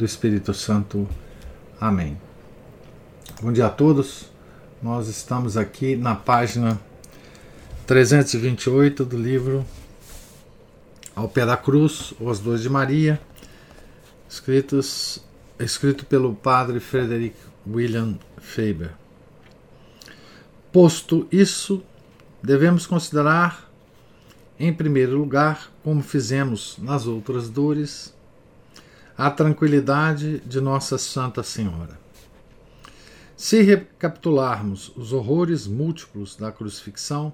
do Espírito Santo. Amém. Bom dia a todos. Nós estamos aqui na página 328 do livro Ao Pé da Cruz, Os Dois de Maria, escritos, escrito pelo padre Frederick William Faber. Posto isso, devemos considerar em primeiro lugar, como fizemos nas outras dores, a tranquilidade de Nossa Santa Senhora. Se recapitularmos os horrores múltiplos da crucifixão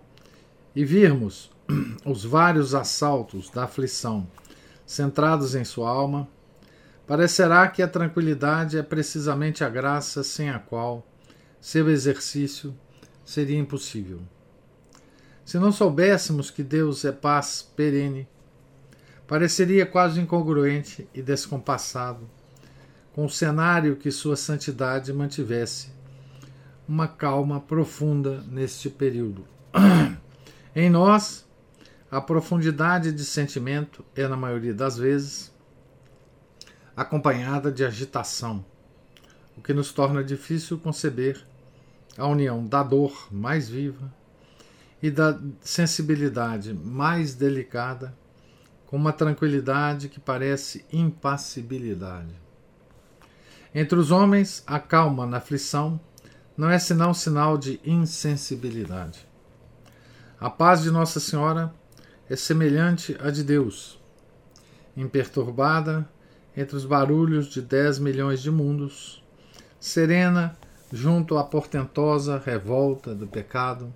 e virmos os vários assaltos da aflição centrados em sua alma, parecerá que a tranquilidade é precisamente a graça sem a qual seu exercício seria impossível. Se não soubéssemos que Deus é paz perene, pareceria quase incongruente e descompassado com o cenário que Sua Santidade mantivesse uma calma profunda neste período. em nós, a profundidade de sentimento é, na maioria das vezes, acompanhada de agitação, o que nos torna difícil conceber a união da dor mais viva e da sensibilidade mais delicada, uma tranquilidade que parece impassibilidade. Entre os homens, a calma na aflição não é senão sinal de insensibilidade. A paz de Nossa Senhora é semelhante à de Deus, imperturbada entre os barulhos de dez milhões de mundos, serena junto à portentosa revolta do pecado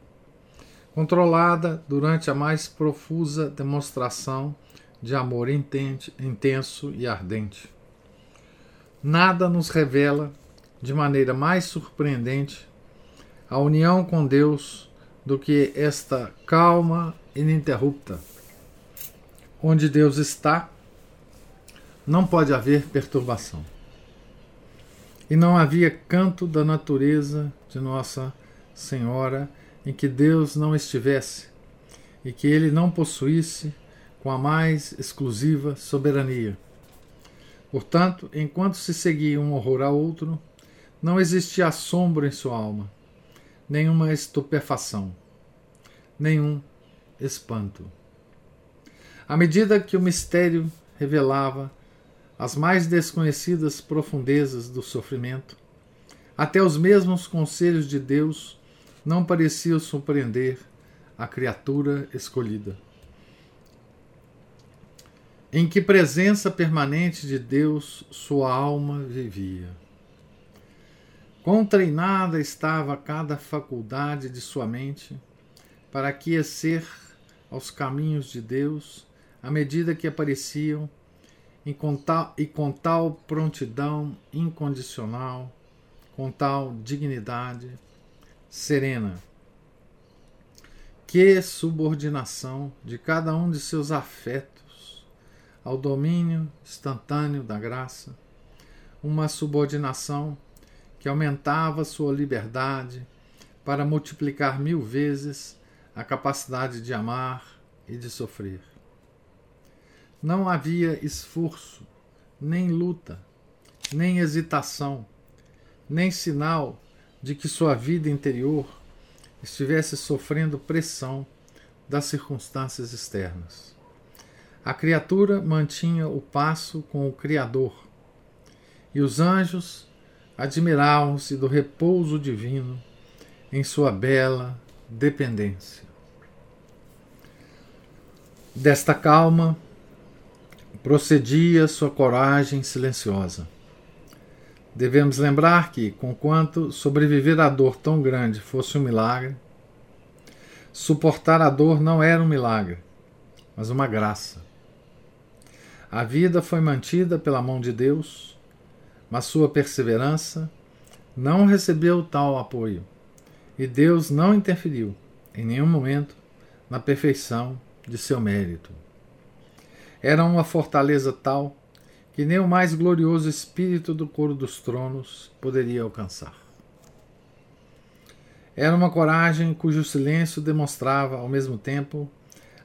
controlada durante a mais profusa demonstração de amor intenso e ardente. Nada nos revela de maneira mais surpreendente a união com Deus do que esta calma ininterrupta. Onde Deus está, não pode haver perturbação. E não havia canto da natureza de Nossa Senhora em que Deus não estivesse e que ele não possuísse com a mais exclusiva soberania. Portanto, enquanto se seguia um horror a outro, não existia assombro em sua alma, nenhuma estupefação, nenhum espanto. À medida que o mistério revelava as mais desconhecidas profundezas do sofrimento, até os mesmos conselhos de Deus não parecia surpreender a criatura escolhida. Em que presença permanente de Deus sua alma vivia. Quão treinada estava cada faculdade de sua mente para aquecer aos caminhos de Deus à medida que apareciam e com tal, e com tal prontidão incondicional, com tal dignidade serena. Que subordinação de cada um de seus afetos ao domínio instantâneo da graça, uma subordinação que aumentava sua liberdade para multiplicar mil vezes a capacidade de amar e de sofrer. Não havia esforço, nem luta, nem hesitação, nem sinal de que sua vida interior estivesse sofrendo pressão das circunstâncias externas. A criatura mantinha o passo com o Criador, e os anjos admiravam-se do repouso divino em sua bela dependência. Desta calma procedia sua coragem silenciosa Devemos lembrar que, conquanto sobreviver à dor tão grande fosse um milagre, suportar a dor não era um milagre, mas uma graça. A vida foi mantida pela mão de Deus, Mas sua perseverança não recebeu tal apoio, e Deus não interferiu em nenhum momento na perfeição de seu mérito. Era uma fortaleza tal que nem o mais glorioso espírito do coro dos tronos poderia alcançar. Era uma coragem cujo silêncio demonstrava, ao mesmo tempo,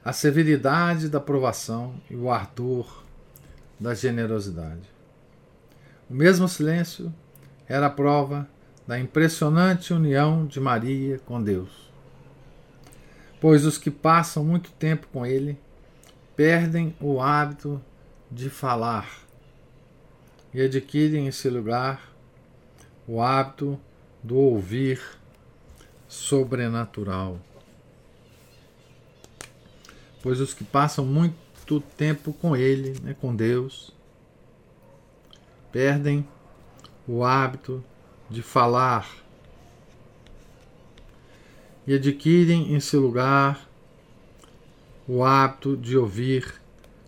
a severidade da provação e o ardor da generosidade. O mesmo silêncio era a prova da impressionante união de Maria com Deus. Pois os que passam muito tempo com Ele perdem o hábito de falar e adquirem em seu lugar o hábito do ouvir sobrenatural. Pois os que passam muito tempo com Ele, né, com Deus, perdem o hábito de falar e adquirem em seu lugar o hábito de ouvir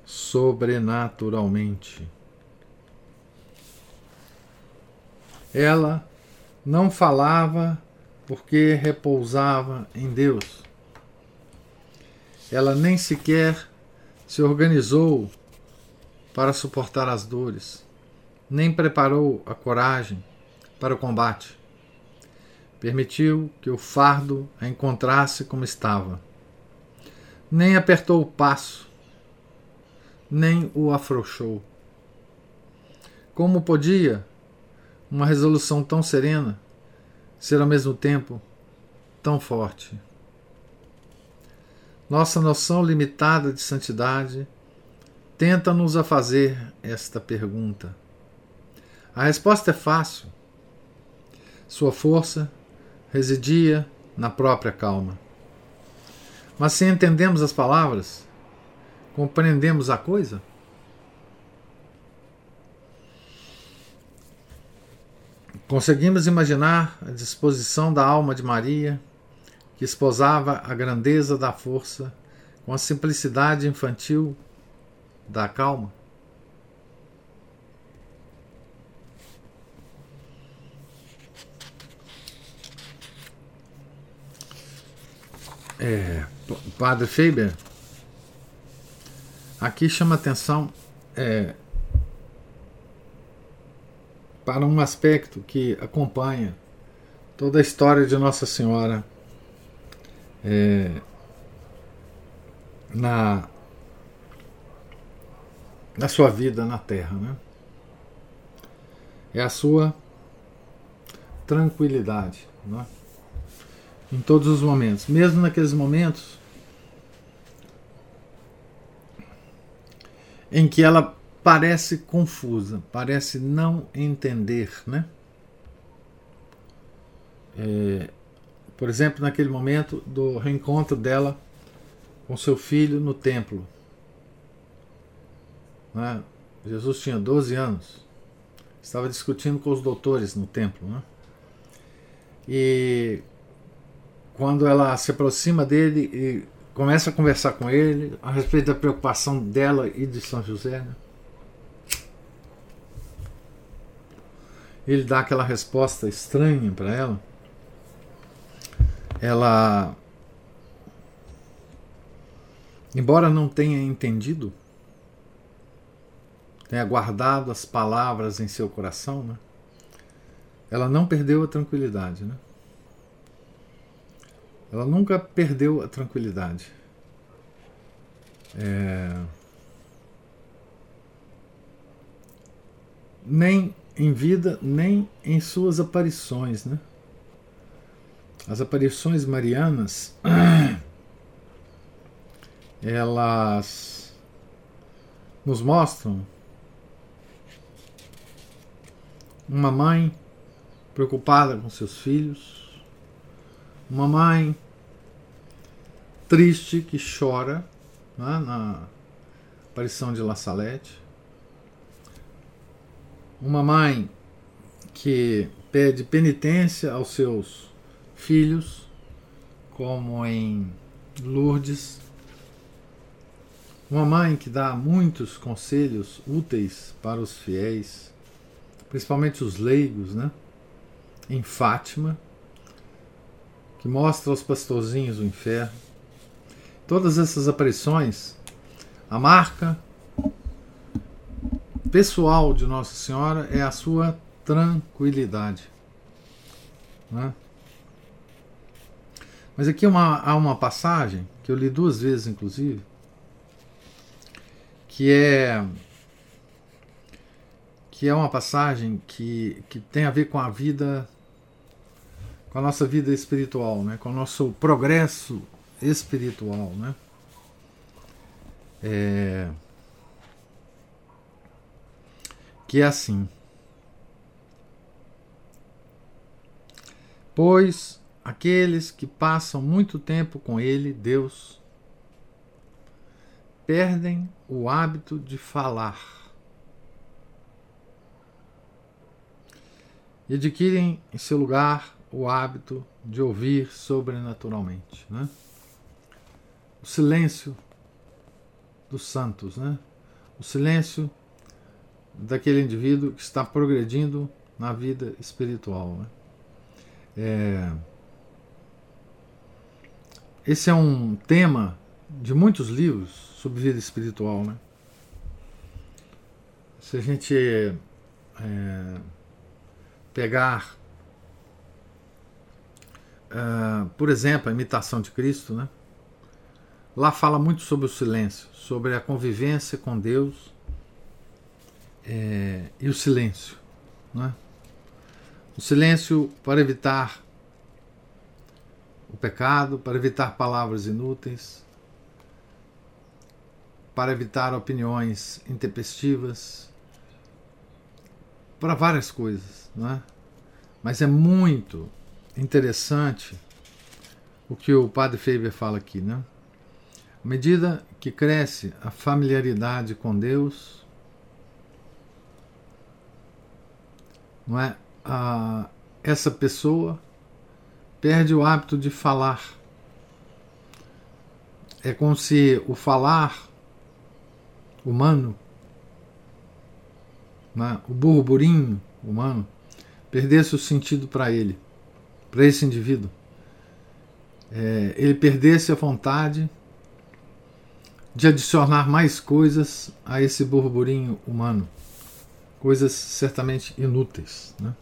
sobrenaturalmente. Ela não falava porque repousava em Deus. Ela nem sequer se organizou para suportar as dores, nem preparou a coragem para o combate. Permitiu que o fardo a encontrasse como estava. Nem apertou o passo, nem o afrouxou. Como podia uma resolução tão serena ser ao mesmo tempo tão forte. Nossa noção limitada de santidade tenta-nos a fazer esta pergunta. A resposta é fácil. Sua força residia na própria calma. Mas se entendemos as palavras, compreendemos a coisa? Conseguimos imaginar a disposição da alma de Maria, que esposava a grandeza da força com a simplicidade infantil da calma? É, Padre Faber, aqui chama atenção é, para um aspecto que acompanha toda a história de Nossa Senhora é, na, na sua vida na Terra. Né? É a sua tranquilidade né? em todos os momentos, mesmo naqueles momentos em que ela parece confusa, parece não entender, né? É, por exemplo, naquele momento do reencontro dela com seu filho no templo. Né? Jesus tinha 12 anos, estava discutindo com os doutores no templo. Né? E quando ela se aproxima dele e começa a conversar com ele a respeito da preocupação dela e de São José, né? ele dá aquela resposta estranha para ela, ela, embora não tenha entendido, tenha guardado as palavras em seu coração, né? ela não perdeu a tranquilidade. Né? Ela nunca perdeu a tranquilidade. É... Nem em vida nem em suas aparições. Né? As aparições marianas, elas nos mostram uma mãe preocupada com seus filhos, uma mãe triste que chora né, na aparição de La Salete, uma mãe que pede penitência aos seus filhos, como em Lourdes, uma mãe que dá muitos conselhos úteis para os fiéis, principalmente os leigos, né? Em Fátima, que mostra aos pastorzinhos o inferno. Todas essas aparições, a marca pessoal de Nossa Senhora é a sua tranquilidade. Né? Mas aqui uma, há uma passagem que eu li duas vezes, inclusive, que é que é uma passagem que, que tem a ver com a vida, com a nossa vida espiritual, né? com o nosso progresso espiritual. Né? É, que é assim. Pois aqueles que passam muito tempo com Ele, Deus, perdem o hábito de falar e adquirem em seu lugar o hábito de ouvir sobrenaturalmente. Né? O silêncio dos santos, né? o silêncio daquele indivíduo que está progredindo na vida espiritual. Né? É... Esse é um tema de muitos livros sobre vida espiritual. Né? Se a gente é, pegar, é, por exemplo, a imitação de Cristo, né? lá fala muito sobre o silêncio, sobre a convivência com Deus é, e o silêncio. Né? O silêncio para evitar o pecado, para evitar palavras inúteis, para evitar opiniões intempestivas, para várias coisas, não é? Mas é muito interessante o que o Padre Faber fala aqui, né? À medida que cresce a familiaridade com Deus, não é? a, essa pessoa perde o hábito de falar. É como se o falar humano, né, o burburinho humano, perdesse o sentido para ele, para esse indivíduo. É, ele perdesse a vontade de adicionar mais coisas a esse burburinho humano, coisas certamente inúteis. Né?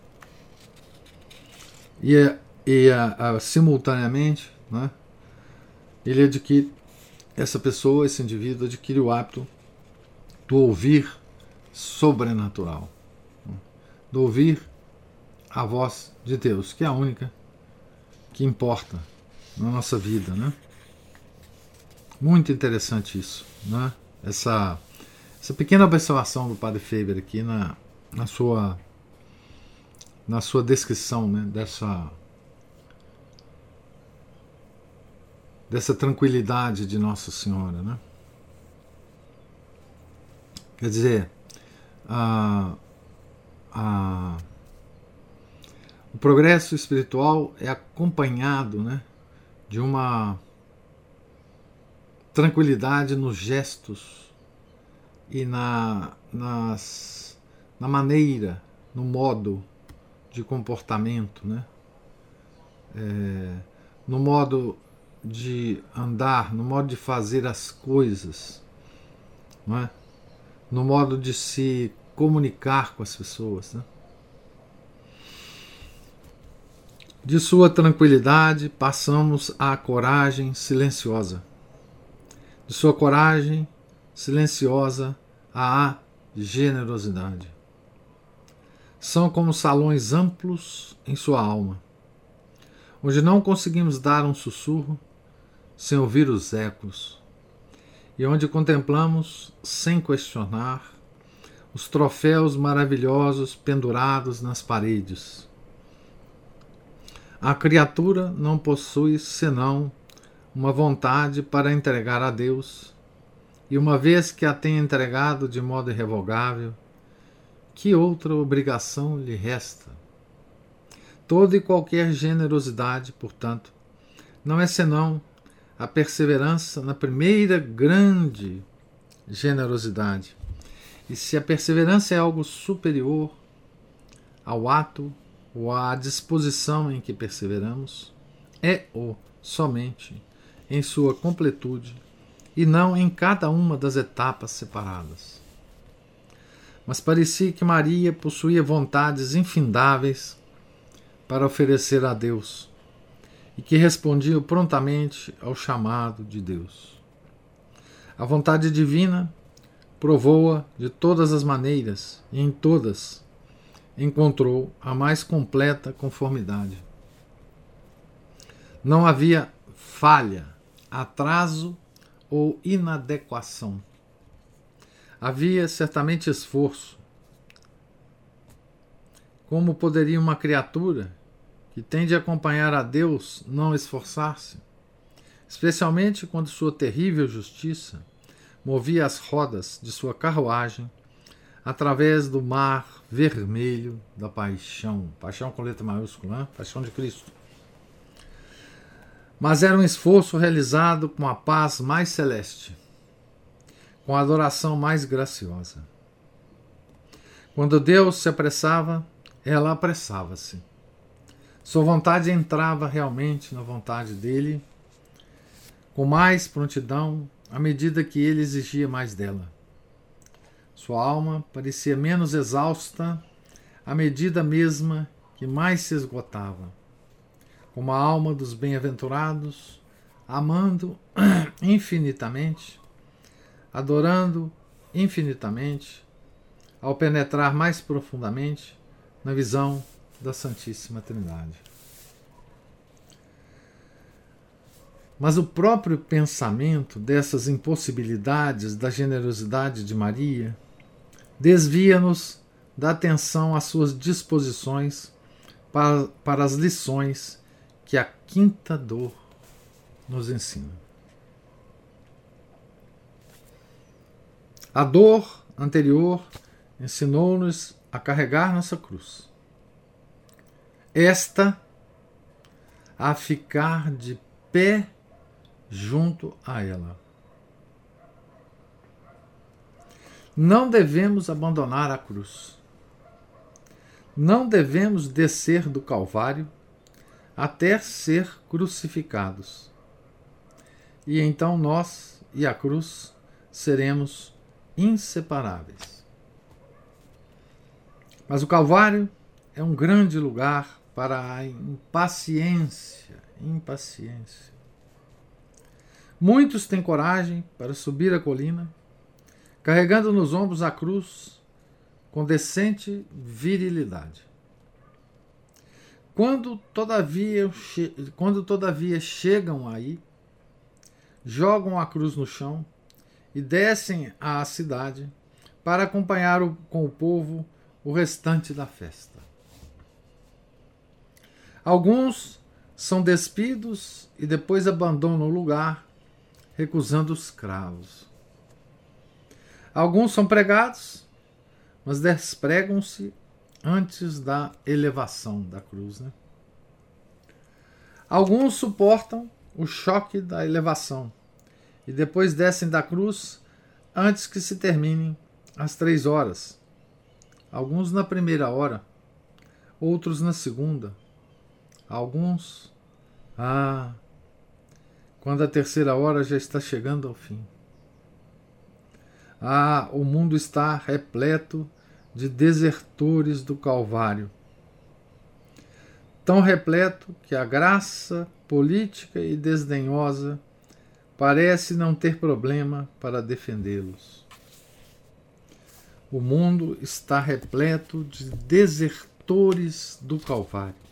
e, e a, a, simultaneamente né, ele adquire essa pessoa, esse indivíduo adquire o hábito do ouvir sobrenatural, do ouvir a voz de Deus, que é a única que importa na nossa vida, né? Muito interessante isso, né? Essa essa pequena observação do Padre Faber aqui na, na sua na sua descrição né, dessa, dessa tranquilidade de Nossa Senhora. Né? Quer dizer, a, a, o progresso espiritual é acompanhado né, de uma tranquilidade nos gestos e na, nas, na maneira, no modo de comportamento, né? É, no modo de andar, no modo de fazer as coisas, não é? no modo de se comunicar com as pessoas. Né? De sua tranquilidade passamos à coragem silenciosa. De sua coragem silenciosa à generosidade são como salões amplos em sua alma, onde não conseguimos dar um sussurro sem ouvir os ecos, e onde contemplamos, sem questionar, os troféus maravilhosos pendurados nas paredes. A criatura não possui senão uma vontade para entregar a Deus, e uma vez que a tem entregado de modo irrevogável, que outra obrigação lhe resta? Toda e qualquer generosidade, portanto, não é senão a perseverança na primeira grande generosidade. E se a perseverança é algo superior, ao ato ou à disposição em que perseveramos, é o somente em sua completude e não em cada uma das etapas separadas. Mas parecia que Maria possuía vontades infindáveis para oferecer a Deus e que respondia prontamente ao chamado de Deus. A vontade divina provou-a de todas as maneiras e em todas encontrou a mais completa conformidade. Não havia falha, atraso ou inadequação. Havia certamente esforço. Como poderia uma criatura que tende a acompanhar a Deus não esforçar-se? Especialmente quando sua terrível justiça movia as rodas de sua carruagem através do mar vermelho da paixão. Paixão com letra maiúscula, né? paixão de Cristo. Mas era um esforço realizado com a paz mais celeste, com a adoração mais graciosa. Quando Deus se apressava, ela apressava-se. Sua vontade entrava realmente na vontade dele, com mais prontidão à medida que ele exigia mais dela. Sua alma parecia menos exausta à medida mesma que mais se esgotava. Como a alma dos bem-aventurados, amando infinitamente, adorando infinitamente, ao penetrar mais profundamente na visão da Santíssima Trindade. Mas o próprio pensamento dessas impossibilidades da generosidade de Maria desvia-nos da atenção às suas disposições para, para as lições que a quinta dor nos ensina. A dor anterior ensinou-nos a carregar nossa cruz. Esta a ficar de pé junto a ela. Não devemos abandonar a cruz. Não devemos descer do Calvário até ser crucificados. E então nós e a cruz seremos inseparáveis. Mas o Calvário é um grande lugar para a impaciência, impaciência. Muitos têm coragem para subir a colina, carregando nos ombros a cruz com decente virilidade. Quando todavia, quando todavia chegam aí, jogam a cruz no chão e descem à cidade para acompanhar o, com o povo o restante da festa. Alguns são despidos e depois abandonam o lugar recusando os cravos. Alguns são pregados, mas despregam-se antes da elevação da cruz. Né? Alguns suportam o choque da elevação e depois descem da cruz antes que se terminem as três horas. Alguns na primeira hora, outros na segunda. Alguns, ah, quando a terceira hora já está chegando ao fim. Ah, o mundo está repleto de desertores do Calvário. Tão repleto que a graça política e desdenhosa parece não ter problema para defendê-los. O mundo está repleto de desertores do Calvário.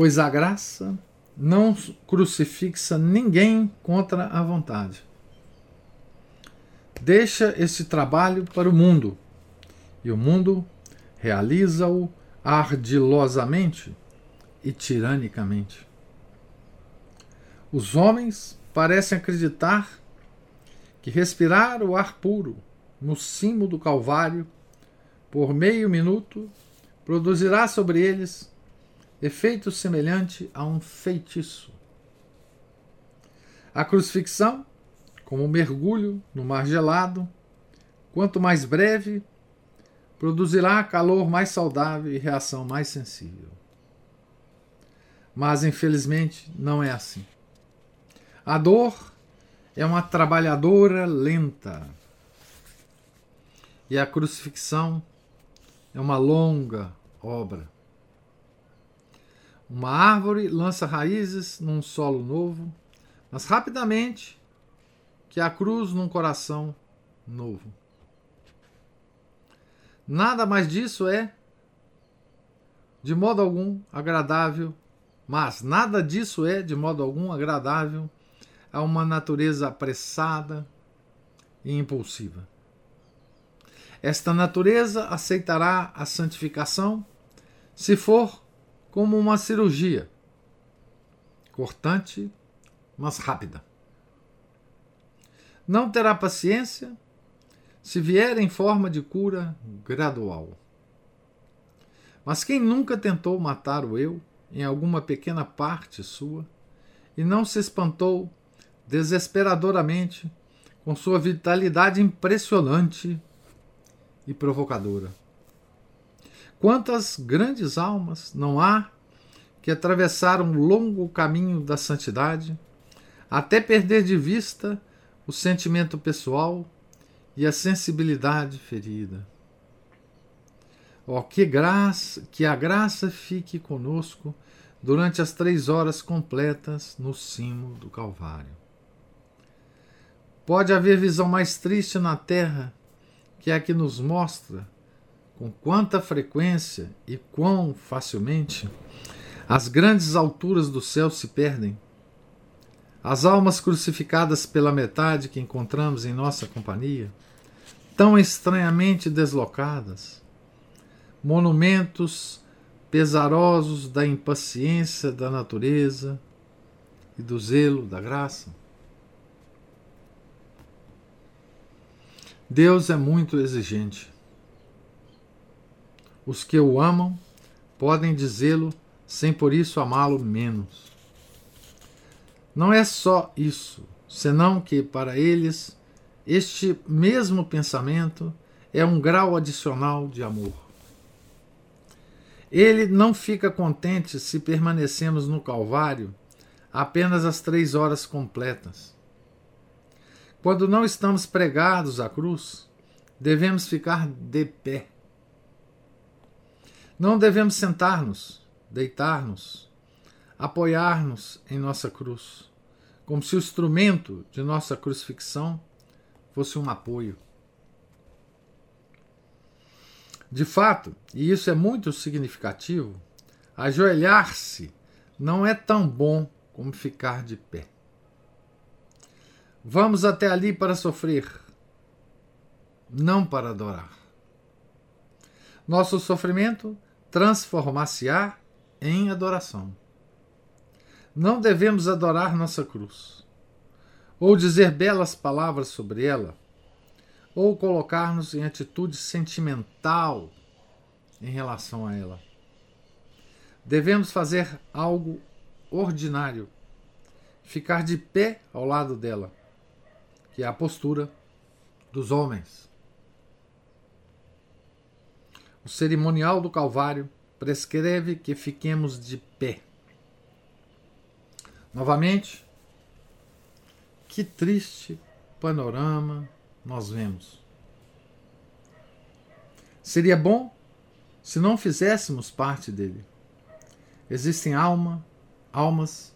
Pois a graça não crucifixa ninguém contra a vontade. Deixa esse trabalho para o mundo, e o mundo realiza-o ardilosamente e tiranicamente. Os homens parecem acreditar que respirar o ar puro no cimo do Calvário por meio minuto produzirá sobre eles efeito semelhante a um feitiço. A crucifixão, como um mergulho no mar gelado, quanto mais breve, produzirá calor mais saudável e reação mais sensível. Mas, infelizmente, não é assim. A dor é uma trabalhadora lenta. E a crucifixão é uma longa obra. Uma árvore lança raízes num solo novo, mas rapidamente que a cruz num coração novo. Nada mais disso é, de modo algum, agradável, mas nada disso é, de modo algum, agradável a uma natureza apressada e impulsiva. Esta natureza aceitará a santificação se for como uma cirurgia, cortante, mas rápida. Não terá paciência se vier em forma de cura gradual. Mas quem nunca tentou matar o eu em alguma pequena parte sua e não se espantou desesperadoramente com sua vitalidade impressionante e provocadora? Quantas grandes almas não há que atravessaram um longo caminho da santidade até perder de vista o sentimento pessoal e a sensibilidade ferida. Oh, que graça, que a graça fique conosco durante as três horas completas no cimo do Calvário. Pode haver visão mais triste na terra que a que nos mostra com quanta frequência e quão facilmente as grandes alturas do céu se perdem. As almas crucificadas pela metade que encontramos em nossa companhia, tão estranhamente deslocadas, monumentos pesarosos da impaciência da natureza e do zelo da graça. Deus é muito exigente. Os que o amam podem dizê-lo sem por isso amá-lo menos. Não é só isso, senão que para eles este mesmo pensamento é um grau adicional de amor. Ele não fica contente se permanecemos no Calvário apenas as três horas completas. Quando não estamos pregados à cruz, devemos ficar de pé não devemos sentar-nos, deitar-nos, apoiar-nos em nossa cruz, como se o instrumento de nossa crucifixão fosse um apoio. De fato, e isso é muito significativo, ajoelhar-se não é tão bom como ficar de pé. Vamos até ali para sofrer, não para adorar. Nosso sofrimento transformar-se-á em adoração. Não devemos adorar nossa cruz, ou dizer belas palavras sobre ela, ou colocar-nos em atitude sentimental em relação a ela. Devemos fazer algo ordinário, ficar de pé ao lado dela, que é a postura dos homens. O cerimonial do Calvário prescreve que fiquemos de pé. Novamente, que triste panorama nós vemos. Seria bom se não fizéssemos parte dele. Existem alma, almas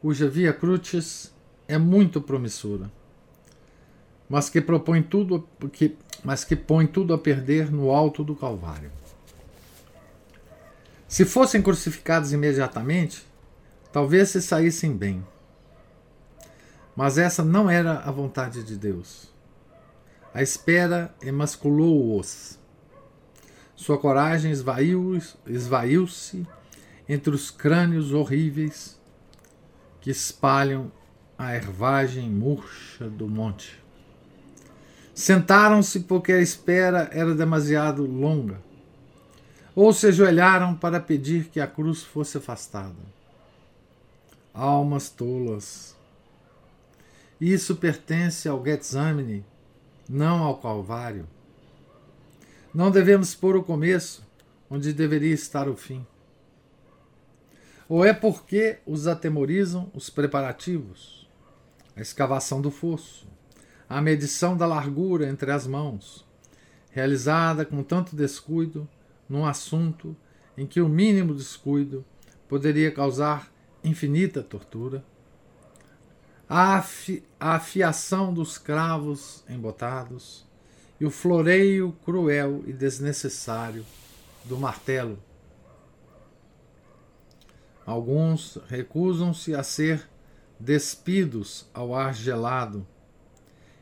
cuja via crucis é muito promissora, mas que propõe tudo que mas que põe tudo a perder no alto do Calvário. Se fossem crucificados imediatamente, talvez se saíssem bem. Mas essa não era a vontade de Deus. A espera emasculou-os. Sua coragem esvaiu-se esvaiu entre os crânios horríveis que espalham a ervagem murcha do monte. Sentaram-se porque a espera era demasiado longa, ou se ajoelharam para pedir que a cruz fosse afastada. Almas tolas, Isso pertence ao Getsemane, não ao Calvário. Não devemos pôr o começo onde deveria estar o fim. Ou é porque os atemorizam os preparativos, a escavação do fosso, a medição da largura entre as mãos, realizada com tanto descuido num assunto em que o mínimo descuido poderia causar infinita tortura, a, afi a afiação dos cravos embotados e o floreio cruel e desnecessário do martelo. Alguns recusam-se a ser despidos ao ar gelado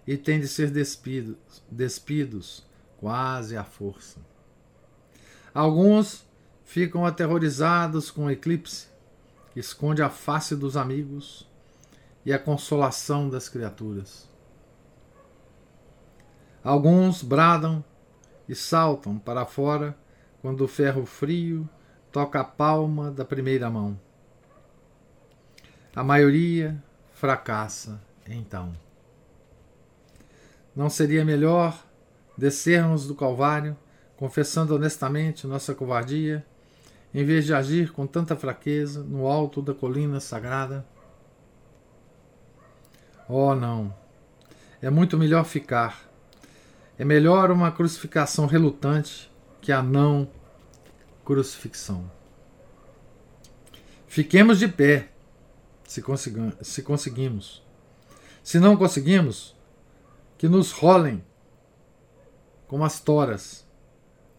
e têm de ser despidos, despidos quase à força. Alguns ficam aterrorizados com o eclipse, que esconde a face dos amigos e a consolação das criaturas. Alguns bradam e saltam para fora quando o ferro frio toca a palma da primeira mão. A maioria fracassa então. Não seria melhor descermos do Calvário, confessando honestamente nossa covardia, em vez de agir com tanta fraqueza no alto da colina sagrada? Oh, não! É muito melhor ficar. É melhor uma crucificação relutante que a não crucifixão. Fiquemos de pé, se, se conseguimos. Se não conseguimos, que nos rolem como as toras,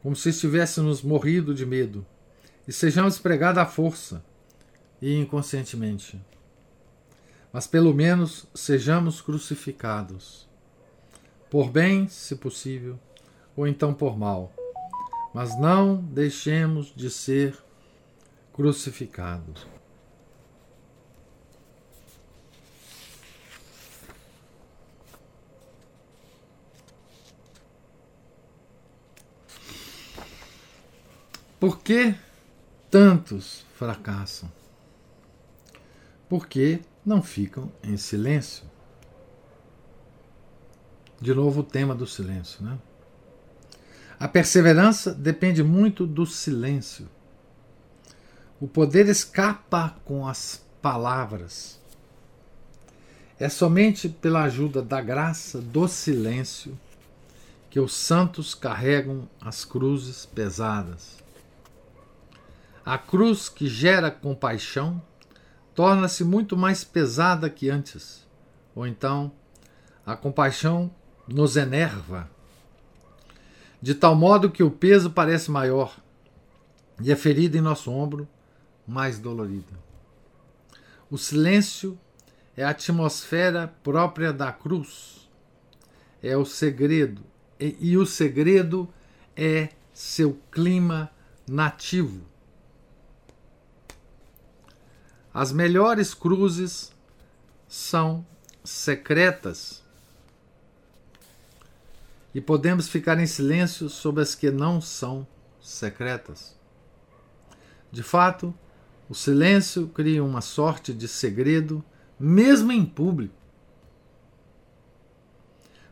como se estivéssemos morrido de medo, e sejamos pregados à força e inconscientemente. Mas pelo menos sejamos crucificados, por bem, se possível, ou então por mal mas não deixemos de ser crucificados. Por que tantos fracassam? Porque não ficam em silêncio. De novo o tema do silêncio, né? A perseverança depende muito do silêncio. O poder escapa com as palavras. É somente pela ajuda da graça do silêncio que os santos carregam as cruzes pesadas. A cruz que gera compaixão torna-se muito mais pesada que antes, ou então a compaixão nos enerva de tal modo que o peso parece maior e a ferida em nosso ombro mais dolorida. O silêncio é a atmosfera própria da cruz, é o segredo, e, e o segredo é seu clima nativo. As melhores cruzes são secretas e podemos ficar em silêncio sobre as que não são secretas. De fato, o silêncio cria uma sorte de segredo, mesmo em público,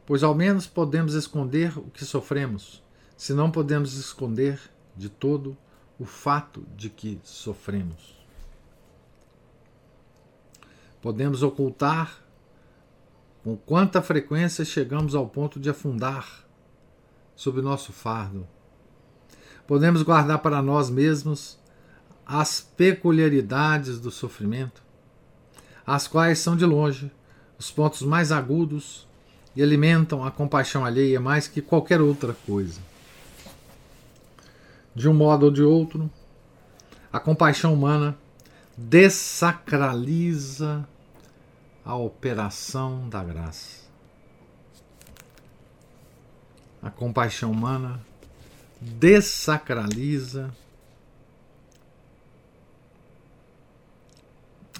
pois ao menos podemos esconder o que sofremos, se não podemos esconder de todo o fato de que sofremos. Podemos ocultar com quanta frequência chegamos ao ponto de afundar sob nosso fardo? Podemos guardar para nós mesmos as peculiaridades do sofrimento, as quais são de longe os pontos mais agudos e alimentam a compaixão alheia mais que qualquer outra coisa. De um modo ou de outro, a compaixão humana desacraliza a operação da graça. A compaixão humana desacraliza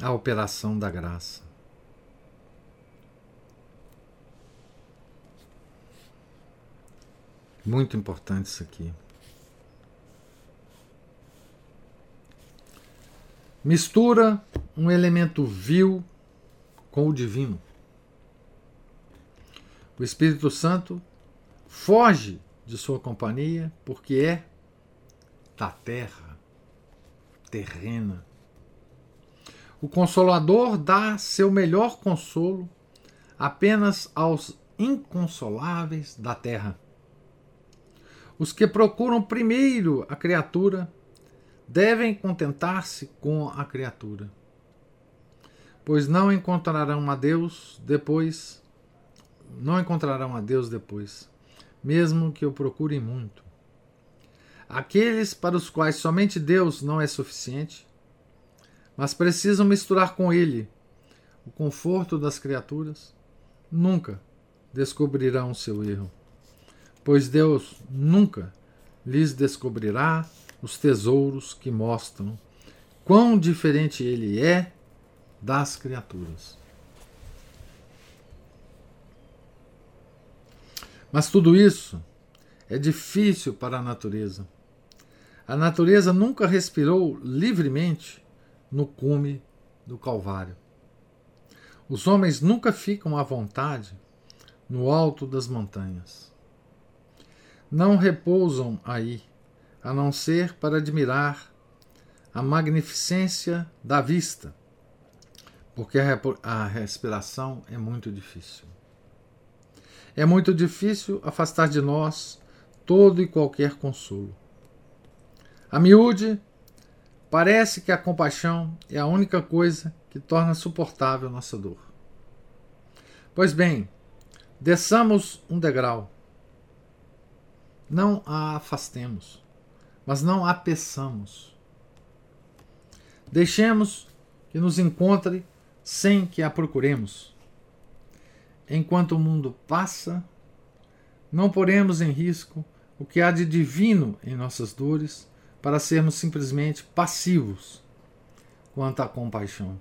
a operação da graça. Muito importante isso aqui. Mistura um elemento vil com o divino. O Espírito Santo foge de sua companhia porque é da terra, terrena. O Consolador dá seu melhor consolo apenas aos inconsoláveis da terra. Os que procuram primeiro a criatura devem contentar-se com a criatura, pois não encontrarão a Deus depois, não encontrarão a Deus depois, mesmo que o procurem muito. Aqueles para os quais somente Deus não é suficiente, mas precisam misturar com Ele o conforto das criaturas, nunca descobrirão seu erro, pois Deus nunca lhes descobrirá os tesouros que mostram quão diferente Ele é das criaturas. Mas tudo isso é difícil para a natureza. A natureza nunca respirou livremente no cume do Calvário. Os homens nunca ficam à vontade no alto das montanhas. Não repousam aí, a não ser para admirar a magnificência da vista, porque a respiração é muito difícil. É muito difícil afastar de nós todo e qualquer consolo. A miúde, parece que a compaixão é a única coisa que torna suportável nossa dor. Pois bem, desçamos um degrau. Não a afastemos, mas não a peçamos. Deixemos que nos encontre sem que a procuremos. Enquanto o mundo passa, não poremos em risco o que há de divino em nossas dores para sermos simplesmente passivos quanto à compaixão.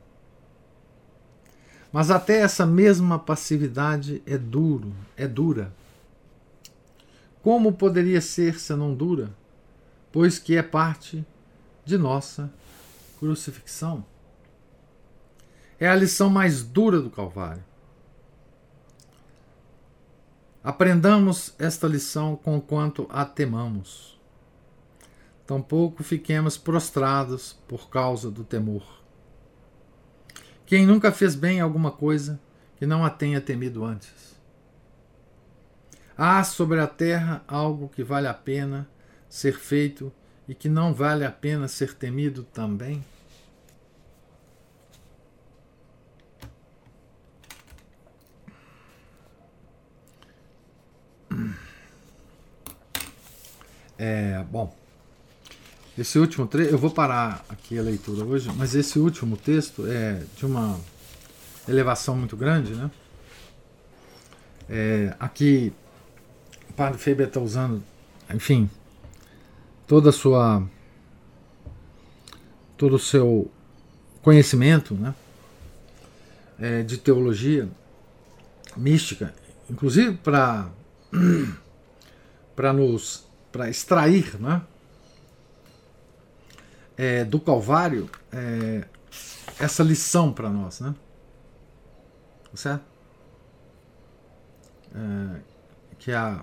Mas até essa mesma passividade é duro, é dura. Como poderia ser senão dura? Pois que é parte de nossa crucifixão. É a lição mais dura do Calvário. Aprendamos esta lição com quanto a temamos. Tampouco fiquemos prostrados por causa do temor. Quem nunca fez bem alguma coisa que não a tenha temido antes? Há sobre a terra algo que vale a pena ser feito e que não vale a pena ser temido também? É, bom, esse último trecho, eu vou parar aqui a leitura hoje, mas esse último texto é de uma elevação muito grande, né? É, aqui o padre Feber está usando, enfim, toda a sua todo o seu conhecimento, né? É, de teologia mística, inclusive para nos para extrair né, é, do Calvário é, essa lição para nós. Né? Tá certo? É, que é a,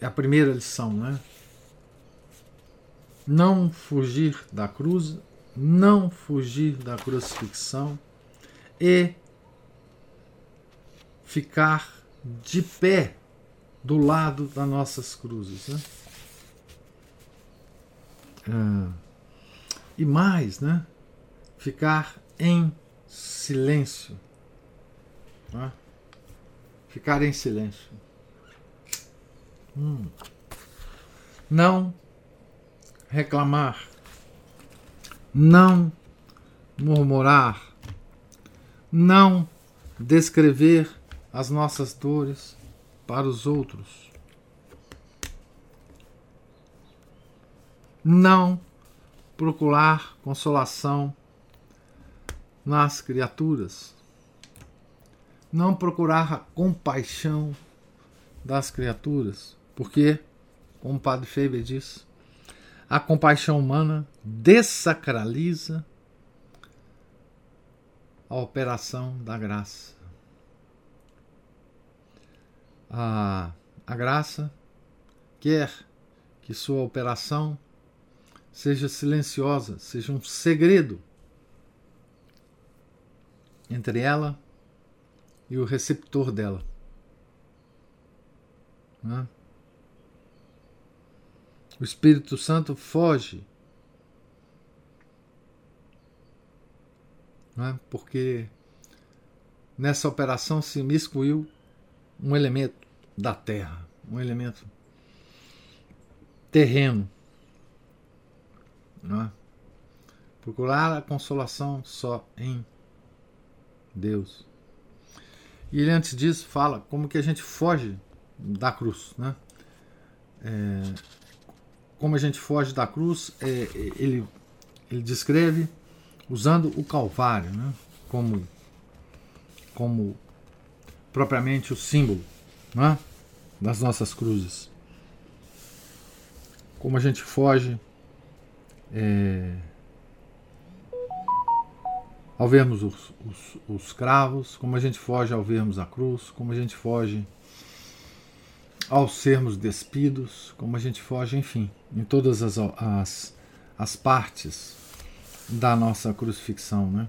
é a primeira lição. Né? Não fugir da cruz, não fugir da crucifixão e ficar de pé do lado das nossas cruzes. Né? Ah, e mais, né? ficar em silêncio. Né? Ficar em silêncio. Hum. Não reclamar. Não murmurar. Não descrever as nossas dores para os outros. Não procurar consolação nas criaturas. Não procurar a compaixão das criaturas. Porque, como o Padre Feber diz, a compaixão humana dessacraliza a operação da graça. A, a graça, quer que sua operação seja silenciosa, seja um segredo entre ela e o receptor dela. Né? O Espírito Santo foge, né? porque nessa operação se miscuiu um elemento da terra, um elemento terreno. Né? Procurar a consolação só em Deus. E ele antes disso fala como que a gente foge da cruz, né? É, como a gente foge da cruz, é, ele, ele descreve usando o Calvário, né? Como, como propriamente o símbolo, né? Das nossas cruzes. Como a gente foge é, ao vermos os, os, os cravos, como a gente foge ao vermos a cruz, como a gente foge ao sermos despidos, como a gente foge, enfim, em todas as, as, as partes da nossa crucifixão. Né?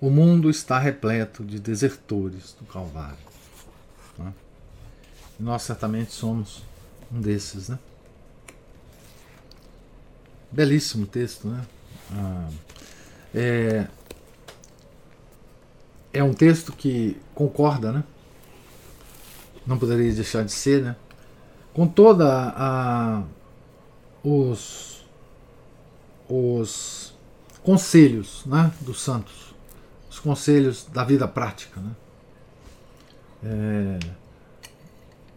O mundo está repleto de desertores do Calvário. Né? E nós certamente somos um desses. Né? Belíssimo texto, né? Ah, é, é um texto que concorda, né? Não poderia deixar de ser, né? Com toda a os os conselhos, né, dos santos, os conselhos da vida prática, né? É,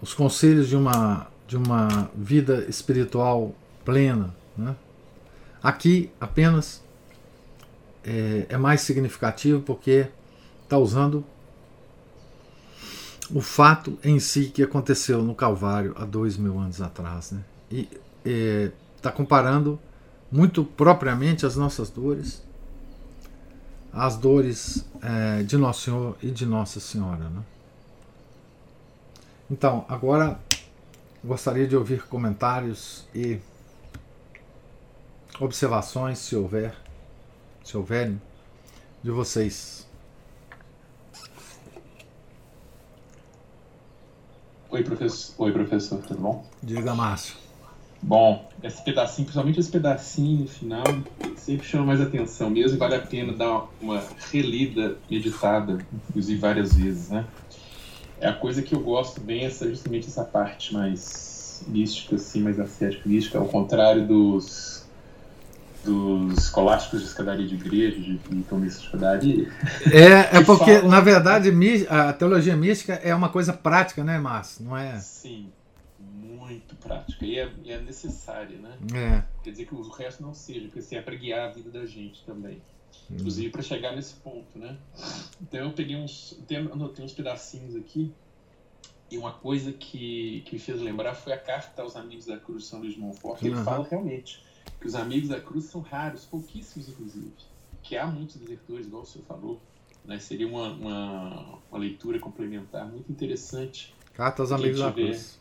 os conselhos de uma de uma vida espiritual plena, né? Aqui apenas é, é mais significativo porque está usando o fato em si que aconteceu no Calvário há dois mil anos atrás. Né? E está comparando muito propriamente as nossas dores às dores é, de Nosso Senhor e de Nossa Senhora. Né? Então, agora gostaria de ouvir comentários e observações, se houver, se houverem, de vocês. Oi, professor. Oi, professor, tudo bom? Diga, Márcio. Bom, esse pedacinho, principalmente esse pedacinho no final, sempre chama mais atenção mesmo e vale a pena dar uma relida, meditada, inclusive várias vezes, né? É a coisa que eu gosto bem, essa, justamente essa parte mais mística, assim, mais ascética, mística, ao contrário dos dos escolásticos de escadaria de igreja, de tomistas de escadaria. É, é porque, falam... na verdade, a teologia mística é uma coisa prática, né, Márcio? Não é? Sim, muito prática. E é, é necessária, né? É. Quer dizer que o resto não seja, porque assim, é para guiar a vida da gente também. Hum. Inclusive para chegar nesse ponto, né? Então eu peguei uns. Anotei uns pedacinhos aqui. E uma coisa que, que me fez lembrar foi a carta aos amigos da Cruz de São Luís de Montfort, que uhum. ele fala realmente que os amigos da cruz são raros, pouquíssimos inclusive, que há muitos desertores, igual o senhor falou, né? seria uma, uma, uma leitura complementar muito interessante. Carta aos amigos da cruz.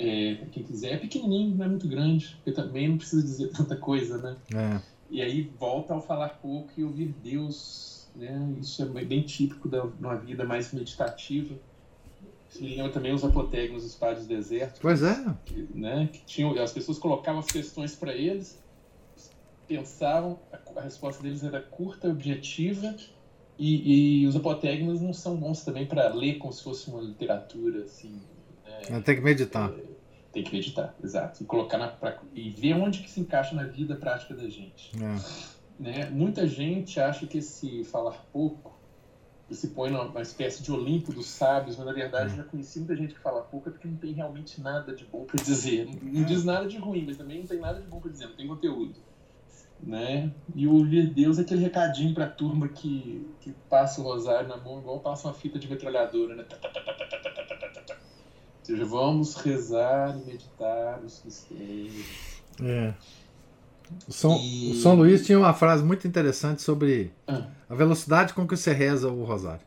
É, quem quiser, é pequenininho, não é muito grande, porque também não precisa dizer tanta coisa, né? É. E aí volta ao falar pouco e ouvir Deus, né? Isso é bem típico da uma vida mais meditativa. Se lembra também os apotegmas dos padres do deserto. Pois é. Que, né, que tinham, as pessoas colocavam as questões para eles pensavam, a, resposta deles era curta, objetiva, e, e os apotegmas não são bons também para ler como se fosse uma literatura, assim. Né? Tem que meditar. É, tem que meditar, exato. E colocar na, pra, e ver onde que se encaixa na vida prática da gente. É. Né? Muita gente acha que esse falar pouco se põe numa espécie de Olimpo dos sábios, mas na verdade é. já conheci muita gente que fala pouco é porque não tem realmente nada de bom para dizer. Não, não, diz nada de ruim, mas também não tem nada de bom para dizer, não tem conteúdo né? E o Lir Deus é aquele recadinho pra turma que, que passa o rosário na mão, igual passa uma fita de metralhadora, né? Ou seja, vamos rezar e meditar os mistérios. É. O São, e... o São Luís tinha uma frase muito interessante sobre ah. a velocidade com que você reza o rosário.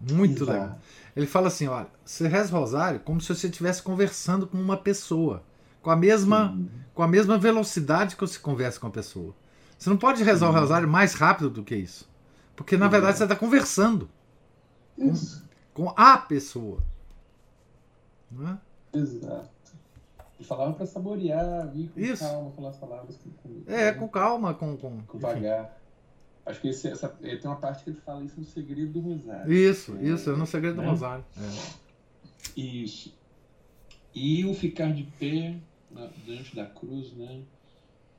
Muito Exato. legal. Ele fala assim: olha, você reza o rosário como se você estivesse conversando com uma pessoa, com a mesma, com a mesma velocidade que você conversa com a pessoa. Você não pode rezar o rosário mais rápido do que isso. Porque na verdade você está conversando Isso. com a pessoa. Né? Exato. E falava pra saborear, vir com Isso. calma, falar as palavras com, com, É, com calma, com. com, com vagar. Acho que esse, essa, é, tem uma parte que ele fala isso no segredo do rosário. Isso, isso, é no segredo do Né? rosário. É. Isso. E o ficar de pé na- diante da cruz, né?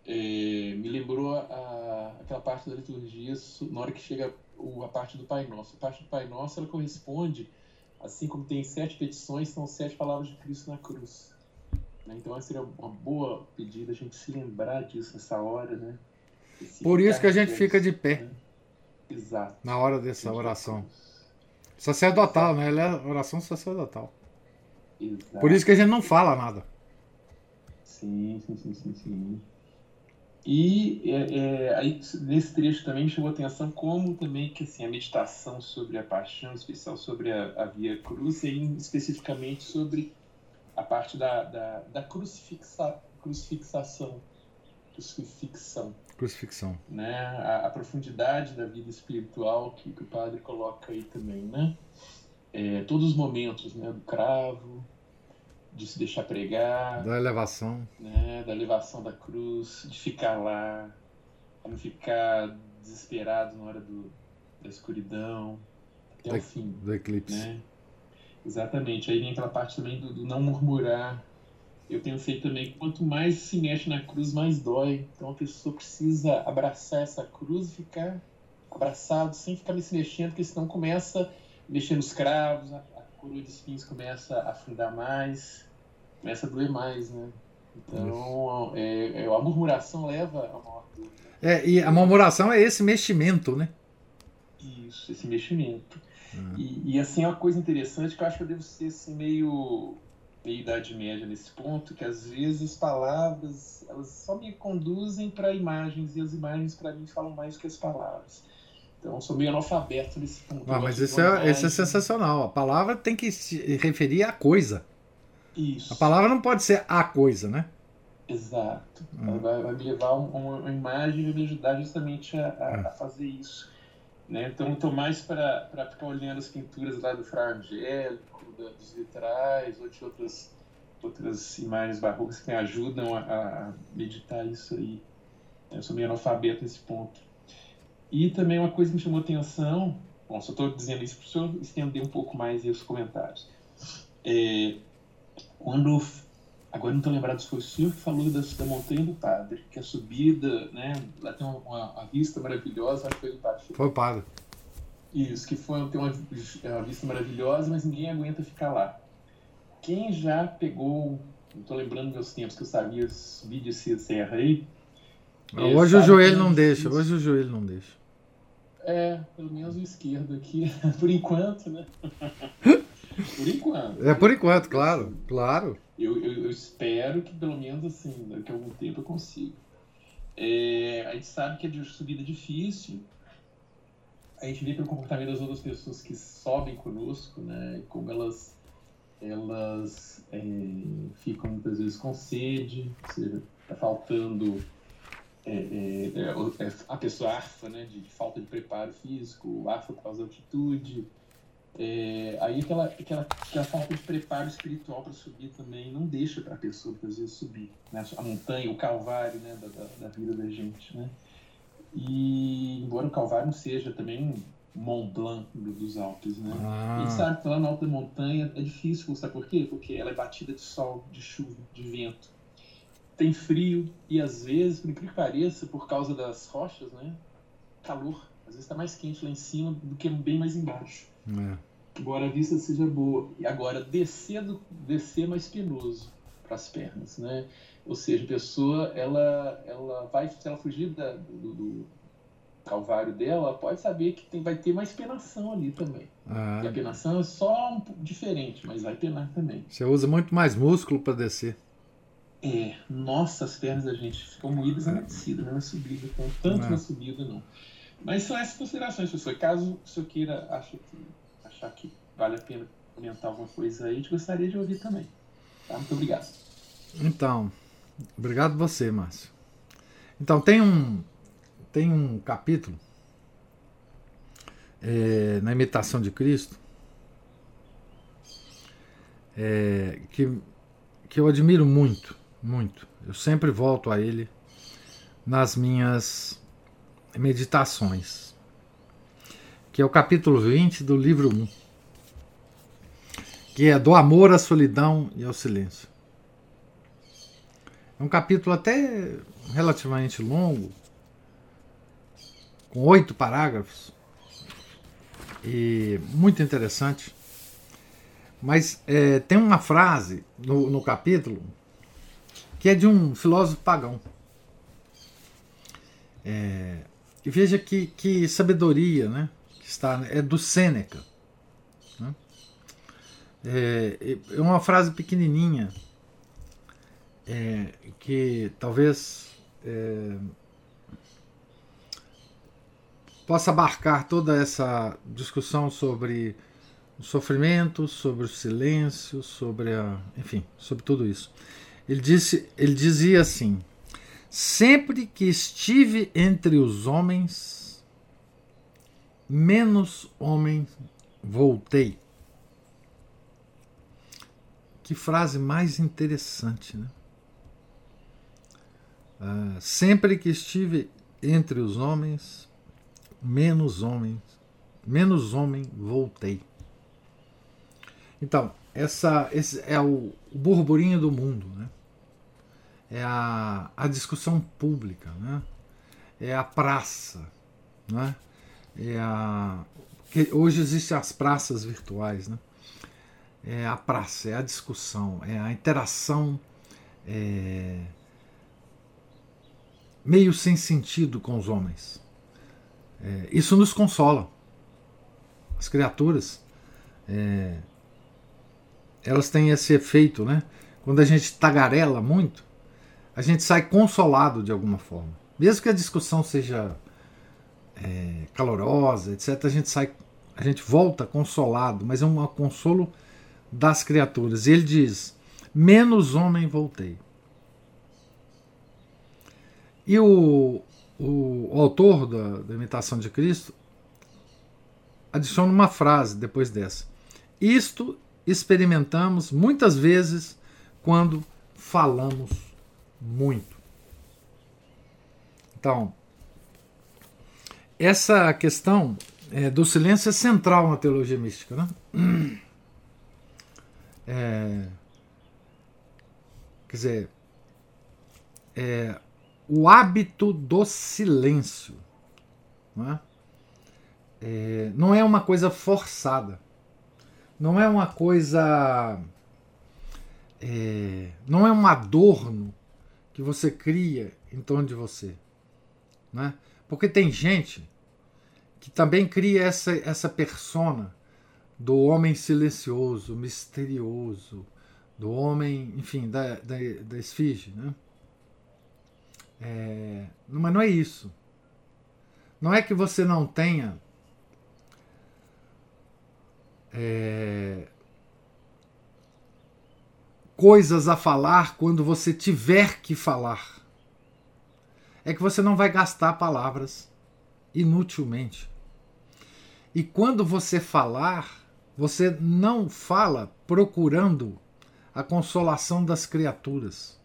é, me lembrou a- aquela parte da liturgia na hora que chega a parte do Pai Nosso. A parte do Pai Nosso ela corresponde, assim como tem sete petições, são sete palavras de Cristo na cruz. né? Então essa seria uma boa pedida a gente se lembrar disso nessa hora, né? Esse Por isso que a gente pé, fica de pé né? Exato. na hora dessa oração. Sacerdotal, né? Ela é oração sacerdotal. Exato. Por isso que a gente não fala nada. Sim, sim, sim, sim, sim. E é, é, aí, nesse trecho também me chamou a atenção como também que assim, a meditação sobre a paixão, em especial sobre a, a Via Cruz, e especificamente sobre a parte da, da, da crucifixa, crucifixação, crucifixão, Crucifixão. né? A, a profundidade da vida espiritual que, que o padre coloca aí também, né? É, todos os momentos, né? Do cravo, de se deixar pregar, Da elevação. né, da elevação da cruz, de ficar lá, pra não ficar desesperado na hora do, da escuridão, até Da- o fim, Do eclipse. né? Exatamente. Aí vem aquela parte também do, do não murmurar. Eu pensei também que quanto mais se mexe na cruz, mais dói. Então a pessoa precisa abraçar essa cruz e ficar abraçado sem ficar se mexendo, porque senão começa a mexer nos cravos, coroa de espinhos começa a afundar mais, começa a doer mais, né? Então é, é, a murmuração leva a dor. É, e a murmuração é esse meximento, né? Isso, esse meximento. Ah. E, e, assim, é uma coisa interessante que eu acho que eu devo ser assim, meio, meio idade média nesse ponto, que às vezes palavras elas só me conduzem para imagens e as imagens para mim falam mais do que as palavras. Então eu sou meio analfabeto nesse ponto. Ah, mas isso é, isso é imagem. sensacional. A palavra tem que se referir à coisa. Isso. A palavra não pode ser a coisa, né? Exato. Hum. Vai, vai me levar a uma, uma imagem e vai me ajudar justamente a, a- Hum. a fazer isso. Né? Então, estou mais para ficar olhando as pinturas lá do Fra Angélico, da- dos vitrais, ou de outras, outras imagens barrocas que me ajudam a, a meditar isso aí. Eu sou meio analfabeto nesse ponto. E também uma coisa que me chamou a atenção, bom, só estou dizendo isso para o senhor estender um pouco mais os comentários. É, quando Agora não estou lembrado se foi o senhor que falou da, da Montanha do Padre, que a subida, né? Lá tem uma, uma, uma vista maravilhosa, acho que foi do Padre. Foi o padre. Isso, que foi, tem uma, uma vista maravilhosa, mas ninguém aguenta ficar lá. Quem já pegou, não estou lembrando meus tempos que eu sabia subir de serra aí. é, Hoje o joelho é não deixa. Hoje o joelho não deixa. É, pelo menos o esquerdo aqui, por enquanto, né? por enquanto. É por enquanto, claro. Claro. Eu, eu, eu espero que pelo menos assim, daqui a algum tempo eu consiga. É, a gente sabe que é de subida difícil. A gente vê pelo comportamento das outras pessoas que sobem conosco, né? Como elas, elas é, ficam muitas vezes com sede, ou seja, tá faltando é, é, é, é, a pessoa arfa, né? De, de falta de preparo físico, arfa por causa da altitude. É, aí aquela, aquela, aquela falta de preparo espiritual para subir também não deixa para a pessoa muitas vezes subir né? a montanha, o calvário né? da, da, da vida da gente, né? E embora o calvário não seja também um Mont Blanc do- dos Alpes, né? A gente Ah, sabe que lá na alta montanha é difícil, sabe por quê? Porque ela é batida de sol, de chuva, de vento. Tem frio e às vezes, por incrível que pareça, por causa das rochas, né? Calor. Às vezes está mais quente lá em cima do que bem mais embaixo. é. Embora a vista seja boa. E agora, descer, do, descer mais penoso para as pernas, né? Ou seja, a pessoa, ela, ela vai, se ela fugir da- do, do calvário dela, ela pode saber que tem, vai ter mais penação ali também. Ah, E a penação é só um diferente, mas vai penar também. você usa muito mais músculo para descer. É, nossa, as pernas da gente ficam moídas na descida, não na subida. Então, tanto É. na subida, não. Mas são essas considerações, professor. Caso o senhor queira, acha que, acha achar que vale a pena comentar alguma coisa aí, a gente gostaria de ouvir também. Tá? Muito obrigado. Então, obrigado você, Márcio. Então, tem um, tem um capítulo é, na imitação de Cristo é, que, que eu admiro muito, muito. Eu sempre volto a ele nas minhas meditações, que é o capítulo 20 do livro 1, que é do amor à solidão e ao silêncio. É um capítulo até relativamente longo, com oito parágrafos, e muito interessante. Mas é, tem uma frase no, no capítulo que é de um filósofo pagão. É, e veja que, que sabedoria, né? Que está, é do Sêneca. Né? É, é uma frase pequenininha é, que talvez é, possa abarcar toda essa discussão sobre o sofrimento, sobre o silêncio, sobre a, enfim, sobre tudo isso. Ele disse, ele dizia assim: Sempre que estive entre os homens, menos homem voltei. Que frase mais interessante, né? Ah, sempre que estive entre os homens, menos homens, menos homem voltei. Então, essa, esse é o, o burburinho do mundo, né? É a, a discussão pública, né? é a praça. Né? É a, hoje existem as praças virtuais. Né? É a praça, é a discussão, é a interação é, meio sem sentido com os homens. É, isso nos consola. As criaturas é, elas têm esse efeito, né? Quando a gente tagarela muito, a gente sai consolado de alguma forma. Mesmo que a discussão seja é, calorosa, etc., a gente sai, a gente volta consolado, mas é um consolo das criaturas. E ele diz: menos homem voltei. E o, o, o autor da, da imitação de Cristo adiciona uma frase depois dessa. Isto experimentamos muitas vezes quando falamos muito. Então, essa questão é, do silêncio é central na teologia mística. Né? É, quer dizer, é, o hábito do silêncio não é? é? não é uma coisa forçada. Não é uma coisa. É, não é um adorno que você cria em torno de você. Né? Porque tem gente que também cria essa, essa persona do homem silencioso, misterioso, do homem, enfim, da, da, da esfinge. Né? É, mas não é isso. Não é que você não tenha é, coisas a falar quando você tiver que falar. É que você não vai gastar palavras inutilmente. E quando você falar, você não fala procurando a consolação das criaturas,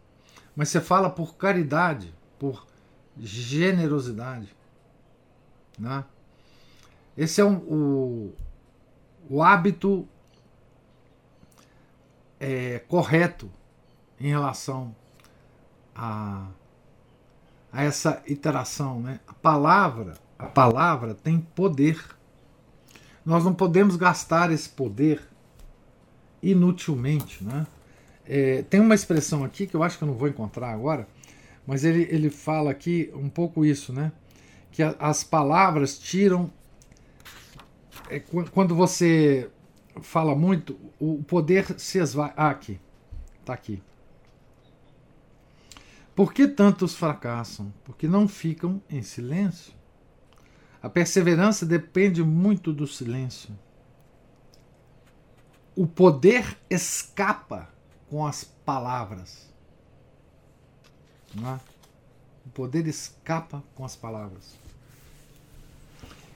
mas você fala por caridade, por generosidade. Né? Esse é um, o, o hábito é, correto em relação a, a essa iteração. Né? A palavra, a palavra tem poder. Nós não podemos gastar esse poder inutilmente. Né? É, tem uma expressão aqui que eu acho que eu não vou encontrar agora, mas ele, ele fala aqui um pouco isso, né? Que a, as palavras tiram é, quando você fala muito, o poder se esvai. Ah, aqui. Está aqui. Por que tantos fracassam? Porque não ficam em silêncio. A perseverança depende muito do silêncio. o poder escapa com as palavras. É? O poder escapa com as palavras.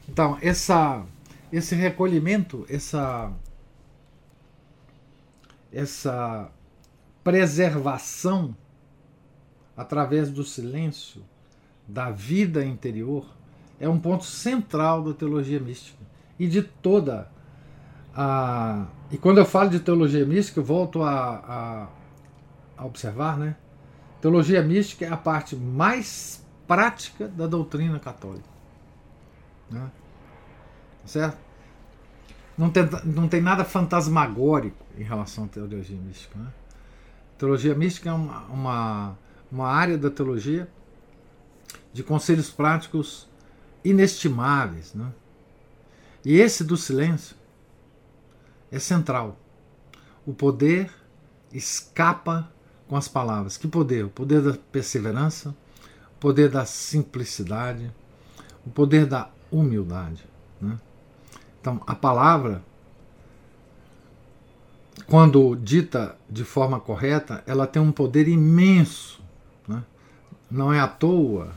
Então, essa, esse recolhimento, essa, essa preservação através do silêncio da vida interior é um ponto central da teologia mística e de toda a. E quando eu falo de teologia mística, eu volto a, a, a observar, né? Teologia mística é a parte mais prática da doutrina católica. Né? Certo? Não tem, não tem nada fantasmagórico em relação à teologia mística. Né? Teologia mística é uma, uma, uma área da teologia de conselhos práticos inestimáveis. Né? E esse do silêncio é central. O poder escapa com as palavras. Que poder? O poder da perseverança, o poder da simplicidade, o poder da humildade. Né? Então, a palavra, quando dita de forma correta, ela tem um poder imenso. Né? Não é à toa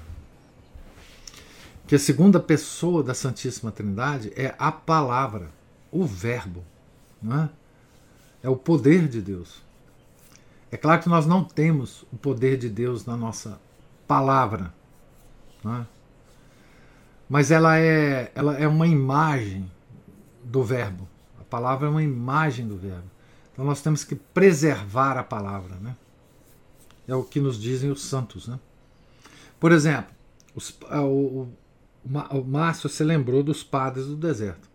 que a segunda pessoa da Santíssima Trindade é a palavra, o Verbo. Não é? o poder de Deus. É claro que nós não temos o poder de Deus na nossa palavra. Não é? mas ela é, ela é uma imagem do verbo. A palavra é uma imagem do verbo. Então nós temos que preservar a palavra. Né? É o que nos dizem os santos. Né? Por exemplo, os, o, o, o Márcio se lembrou dos padres do deserto.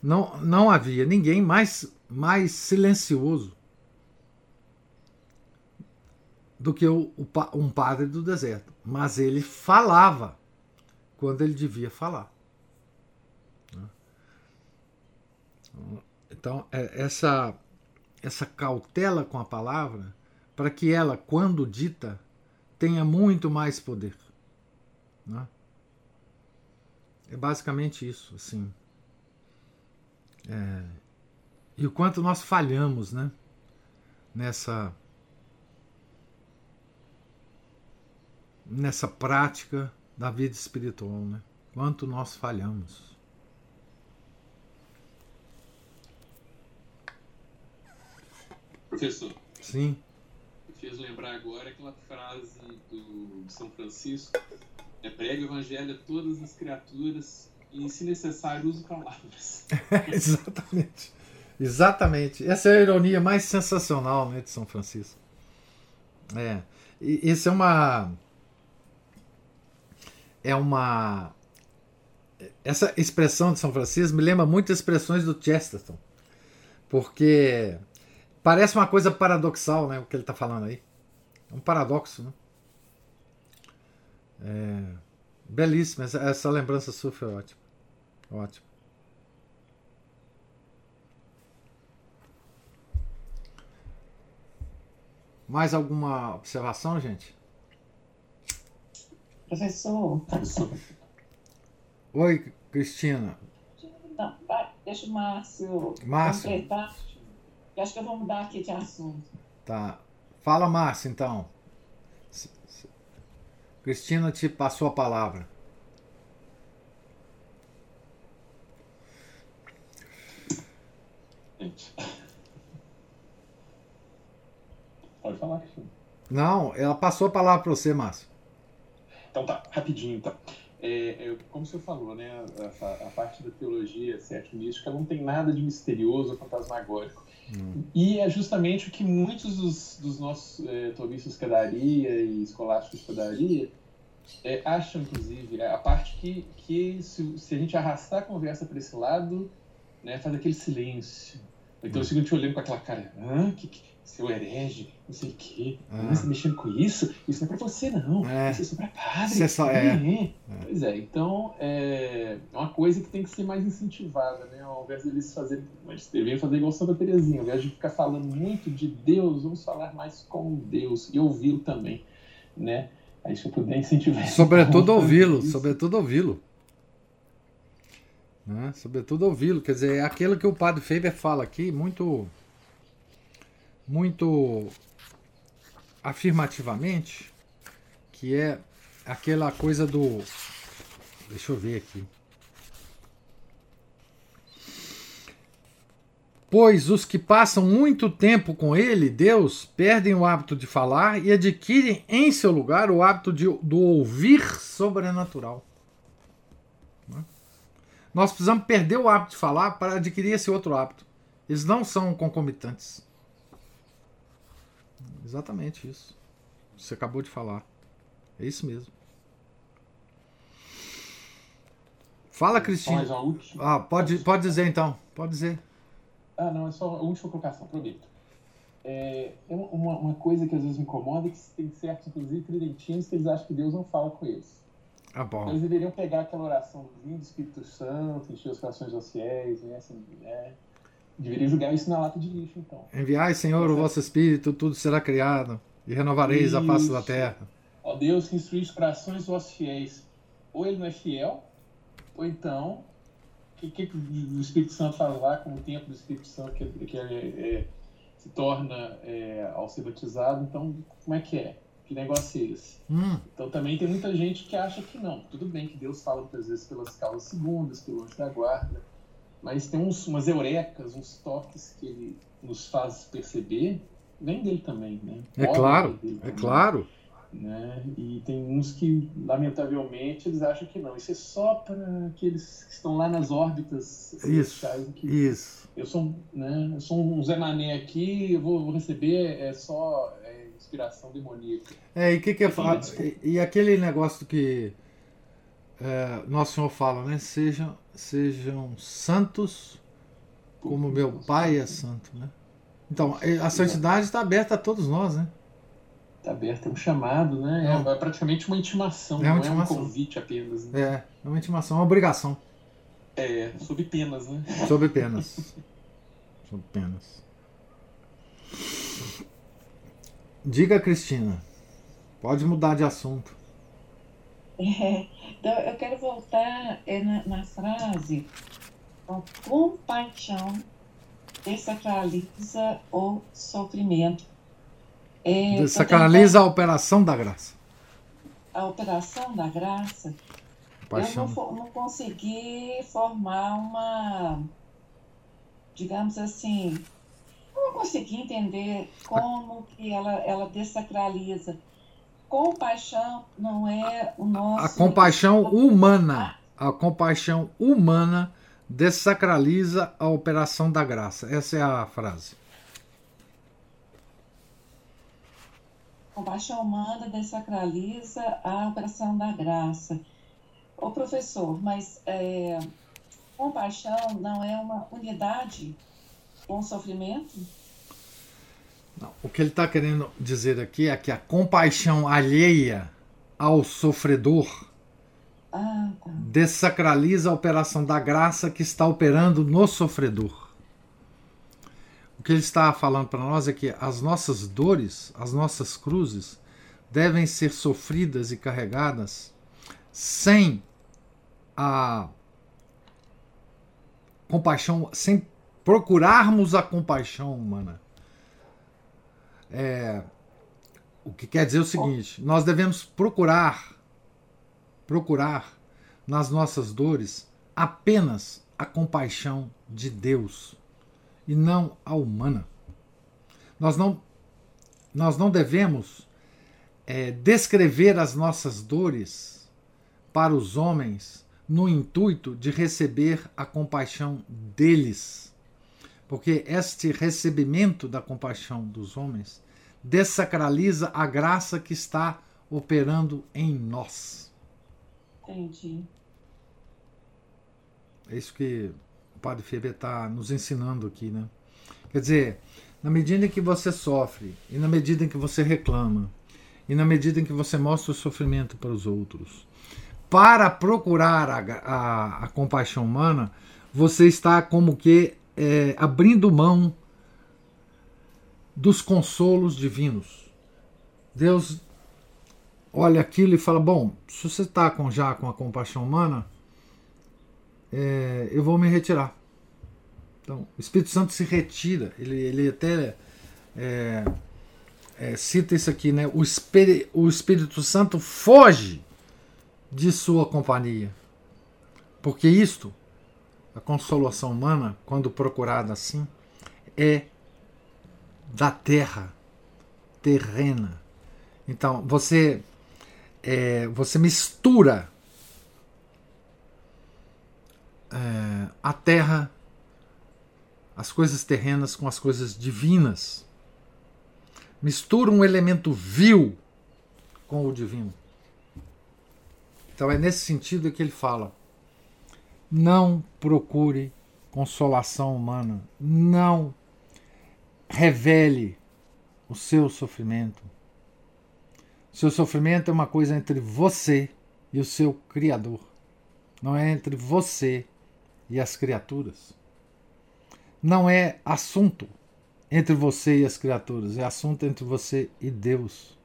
Não, não havia ninguém mais, mais silencioso do que o, um padre do deserto. Mas ele falava quando ele devia falar. Então, é, essa, essa cautela com a palavra, para que ela, quando dita, tenha muito mais poder. Né? É basicamente isso, assim. É, e o quanto nós falhamos, né? Nessa nessa prática da vida espiritual, né? Quanto nós falhamos. Professor. Sim. Me fez lembrar agora aquela frase do São Francisco: é prega o evangelho a todas as criaturas e, se necessário, use palavras. Exatamente. Exatamente. Essa é a ironia mais sensacional né, de São Francisco. É. E isso é uma é uma. Essa expressão de São Francisco me lembra muito expressões do Chesterton. Porque parece uma coisa paradoxal, né? O que ele está falando aí. É um paradoxo, né? É, belíssimo. Essa, essa lembrança sua foi ótima. Ótimo. Mais alguma observação, gente? Professor. Oi, Cristina. Não, vai, deixa o Márcio, Márcio. completar. Eu acho que eu vou mudar aqui de assunto. Tá. Fala, Márcio, então. Cristina te passou a palavra. Pode falar, Cristina. Não, ela passou a palavra para você, Márcio. Então tá, rapidinho então. É, é, como você falou, né, a, a, parte da teologia cético mística não tem nada de misterioso ou fantasmagórico. Hum. E é justamente o que muitos dos, dos nossos é, tomistas escadaria e escolásticos escadaria é, acham, inclusive, é a parte que, que se, se a gente arrastar a conversa para esse lado, né, faz aquele silêncio. Então hum. eu sigo te olhando com aquela cara, Hã? Que, que, seu herege, não sei o quê. Ah. Você tá mexendo com isso? Isso não é pra você, não. É. Isso é só pra padre. Isso é só, é. é. Pois é, então é uma coisa que tem que ser mais incentivada, né? Ao invés deles fazerem, mas deveriam fazer igual Santa Terezinha, ao invés de ficar falando muito de Deus, vamos falar mais com Deus e ouvi-lo também, né? Aí se eu puder incentivar. Sobretudo ouvi-lo, sobretudo ouvi-lo. Né? Sobretudo ouvi-lo. Quer dizer, é aquilo que o padre Faber fala aqui, muito, muito afirmativamente, que é aquela coisa do. Deixa eu ver aqui. Pois os que passam muito tempo com ele, Deus, perdem o hábito de falar e adquirem em seu lugar o hábito de, do ouvir sobrenatural. Né? Nós precisamos perder o hábito de falar para adquirir esse outro hábito. Eles não são concomitantes. Exatamente isso. Você acabou de falar. É isso mesmo. Fala, Cristina. Ah, pode, pode dizer então. Pode dizer. Ah, não, é só a última colocação, prometo. É, uma, uma, coisa que às vezes me incomoda é que tem certos, inclusive, tridentinos, que eles acham que Deus não fala com eles. Ah, bom. Eles deveriam pegar aquela oração do do Espírito Santo, encher os corações dos fiéis, né, assim, né? Deveriam julgar isso na lata de lixo, então. Enviai, Senhor, o vosso Espírito, tudo será criado, e renovareis isso. a face da terra. Ó Deus, que instrui os corações vossos fiéis. Ou ele não é fiel, ou então que, que, que o Espírito Santo faz lá com o tempo do Espírito Santo que, que é, é, se torna é, ao ser batizado? Então, como é que é? Que negócio é esse? Hum. Então, também tem muita gente que acha que não. Tudo bem que Deus fala muitas vezes pelas causas segundas, pelo anjo da guarda, mas tem uns, umas eurecas, uns toques que ele nos faz perceber, vem dele também, né? É claro, é claro. Né? E tem uns que, lamentavelmente, eles acham que não. Isso é só para aqueles que estão lá nas órbitas. Isso. Que isso. Eu sou, né, eu sou um Zé Mané aqui, eu vou, vou receber é só é, inspiração demoníaca. É, e que que é e, e, aquele negócio que é, Nosso Senhor fala, né? Sejam, sejam santos como meu Pai é santo, né? Então, a santidade está aberta a todos nós, né? Está aberto, é um chamado, né? É, é, praticamente uma intimação, é uma não intimação. é um convite apenas. Né? É, é uma intimação, é uma obrigação. É, sob penas, né? Sob penas. sob penas. Diga, Cristina. Pode mudar de assunto. É, então, eu quero voltar é, na, na frase: com compaixão desacraliza o sofrimento é, Desacraliza a operação da graça. A operação da graça. Paixão. Eu não, não consegui formar uma, digamos assim, não consegui entender como que ela, ela desacraliza. Compaixão não é o nosso. A compaixão humana. A compaixão humana desacraliza a operação da graça. Essa é a frase. Compaixão humana desacraliza a operação da graça. Ô professor, mas é, compaixão não é uma unidade com sofrimento? Não, o que ele está querendo dizer aqui é que a compaixão alheia ao sofredor ah, tá. desacraliza a operação da graça que está operando no sofredor. O que ele está falando para nós é que as nossas dores, as nossas cruzes, devem ser sofridas e carregadas sem a compaixão, sem procurarmos a compaixão humana. É, o que quer dizer o seguinte: nós devemos procurar, procurar nas nossas dores apenas a compaixão de Deus e não a humana. Nós não, nós não devemos é, descrever as nossas dores para os homens no intuito de receber a compaixão deles. Porque este recebimento da compaixão dos homens desacraliza a graça que está operando em nós. Entendi. É isso que Padre Feber está nos ensinando aqui, né? Quer dizer, na medida em que você sofre, e na medida em que você reclama, e na medida em que você mostra o sofrimento para os outros, para procurar a, a, a compaixão humana, você está como que é, abrindo mão dos consolos divinos. Deus olha aquilo e fala: Bom, se você está com, já com a compaixão humana, é, eu vou me retirar. Então, o Espírito Santo se retira, ele, ele até é, é, cita isso aqui, né? O, o Espírito Santo foge de sua companhia. Porque isto, a consolação humana, quando procurada assim, é da terra, terrena. Então, você, é, você mistura é, a terra, as coisas terrenas com as coisas divinas. Mistura um elemento vil com o divino. Então é nesse sentido que ele fala: não procure consolação humana, não revele o seu sofrimento. Seu sofrimento é uma coisa entre você e o seu Criador, não é entre você e as criaturas. Não é assunto entre você e as criaturas, é assunto entre você e Deus.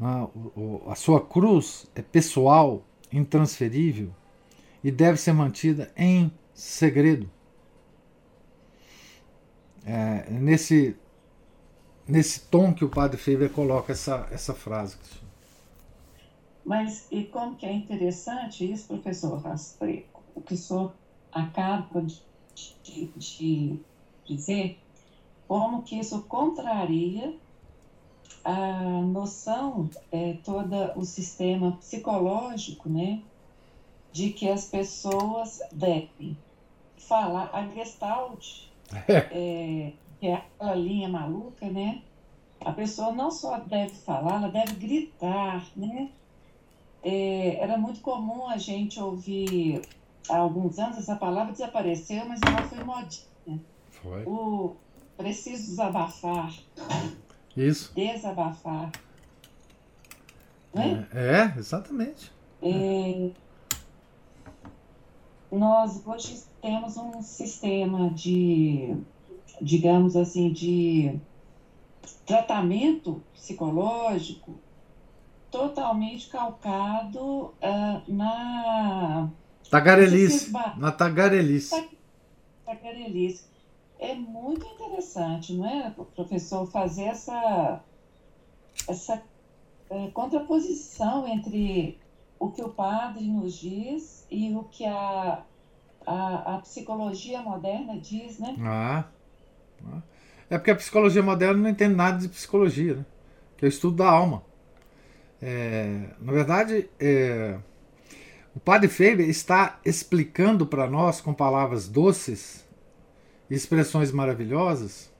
Ah, a sua cruz é pessoal, intransferível e deve ser mantida em segredo. É, nesse, nesse tom que o padre Faber coloca essa, essa frase. Mas e como que é interessante isso, professor Rastreiro? o que o senhor acaba de, de, de dizer, como que isso contraria a noção, é, todo o sistema psicológico, né, de que as pessoas devem falar a Gestalt, é, que é aquela linha maluca, né? A pessoa não só deve falar, ela deve gritar, né? É, era muito comum a gente ouvir há alguns anos essa palavra desapareceu, mas ela foi modinha. Foi. O preciso desabafar. Isso. Desabafar. É, é, exatamente. É, nós hoje temos um sistema de, digamos assim, de tratamento psicológico totalmente calcado uh, na Tagarelice. Na tagarelice. Tagarelice. É muito interessante, não é, professor, fazer essa, essa é, contraposição entre o que o padre nos diz e o que a, a, a psicologia moderna diz, né? Ah, ah. É porque a psicologia moderna não entende nada de psicologia, né? Que é o estudo da alma. É, na verdade, é, o Padre Faber está explicando para nós, com palavras doces e expressões maravilhosas,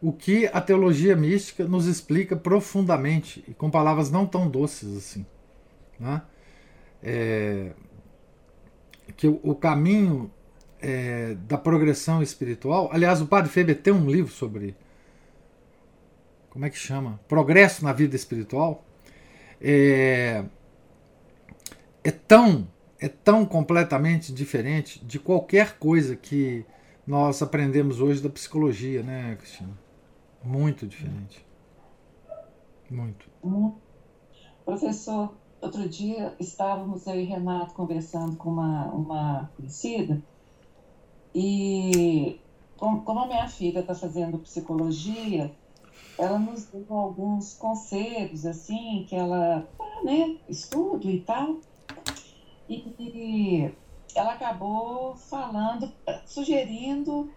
o que a teologia mística nos explica profundamente e com palavras não tão doces assim. Né? É, que o, o caminho é, da progressão espiritual. Aliás, o Padre Faber tem um livro sobre. Como é que chama? Progresso na vida espiritual. É, é tão é tão completamente diferente de qualquer coisa que nós aprendemos hoje da psicologia, né, Cristina? Muito diferente. Muito. Professor, outro dia estávamos eu e Renato conversando com uma, uma conhecida e como a minha filha está fazendo psicologia, ela nos deu alguns conselhos assim que ela, né, estudo e tal. E ela acabou falando, sugerindo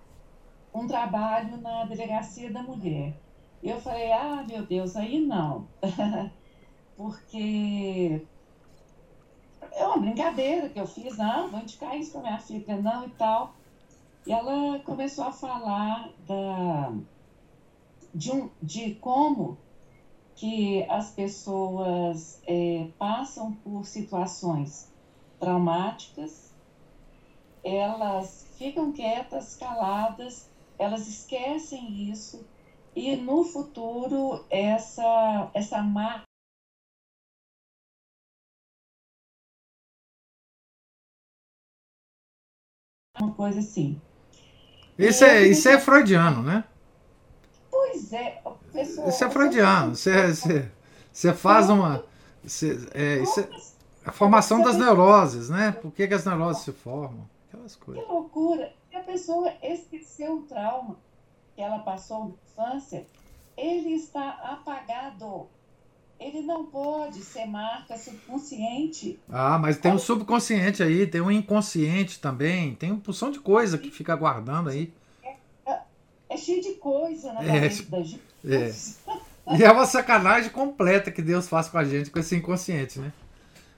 um trabalho na delegacia da mulher. Eu falei, ah, meu Deus, aí não. Porque é uma brincadeira que eu fiz, não, vou indicar isso para minha filha, não e tal. E ela começou a falar da, de, um, de como que as pessoas é, passam por situações traumáticas, elas ficam quietas, caladas, elas esquecem isso e no futuro essa essa marca uma coisa assim. Isso é, isso é freudiano, né? Pois é. Pessoa, isso é freudiano. Você, você, você faz uma. Você, é, isso é, A formação das neuroses, né? Por que, que as neuroses se formam? Aquelas coisas. Que loucura! Se a pessoa esqueceu o trauma que ela passou na infância, ele está apagado. Ele não pode ser marca subconsciente. Ah, mas tem o um subconsciente aí, tem o um inconsciente também, tem uma porção de coisa que fica guardando aí. É, é, é cheio de coisa na é, da gente. É. E é uma sacanagem completa que Deus faz com a gente, com esse inconsciente, né?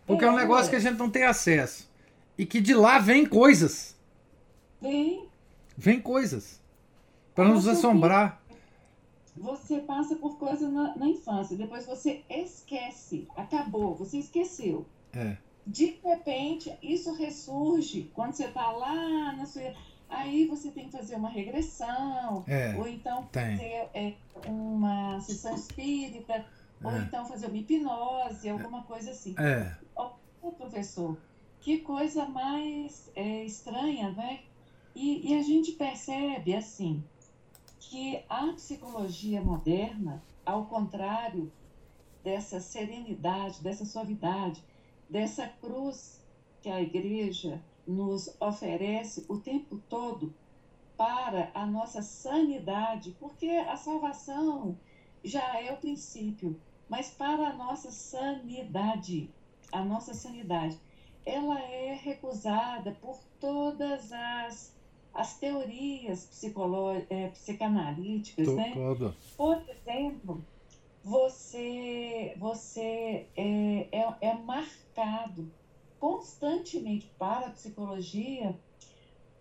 Porque é, é um negócio que a gente não tem acesso. E que de lá vem coisas. Vem. Vem coisas. Para nos assombrar. Você passa por coisas na, na, infância, depois você esquece. Acabou, você esqueceu. É. De repente, isso ressurge quando você está lá na sua Aí você tem que fazer uma regressão, é, ou então tem. fazer é, uma sessão espírita, é. ou então fazer uma hipnose, alguma coisa assim. É. Oh, professor, que coisa mais é, estranha, né? E, e a gente percebe, assim, que a psicologia moderna, ao contrário dessa serenidade, dessa suavidade, dessa cruz que a igreja nos oferece o tempo todo para a nossa sanidade, porque a salvação já é o princípio, mas para a nossa sanidade, a nossa sanidade, ela é recusada por todas as, as teorias é, psicanalíticas, né? Por exemplo, você, você é, é, é marcado constantemente para a psicologia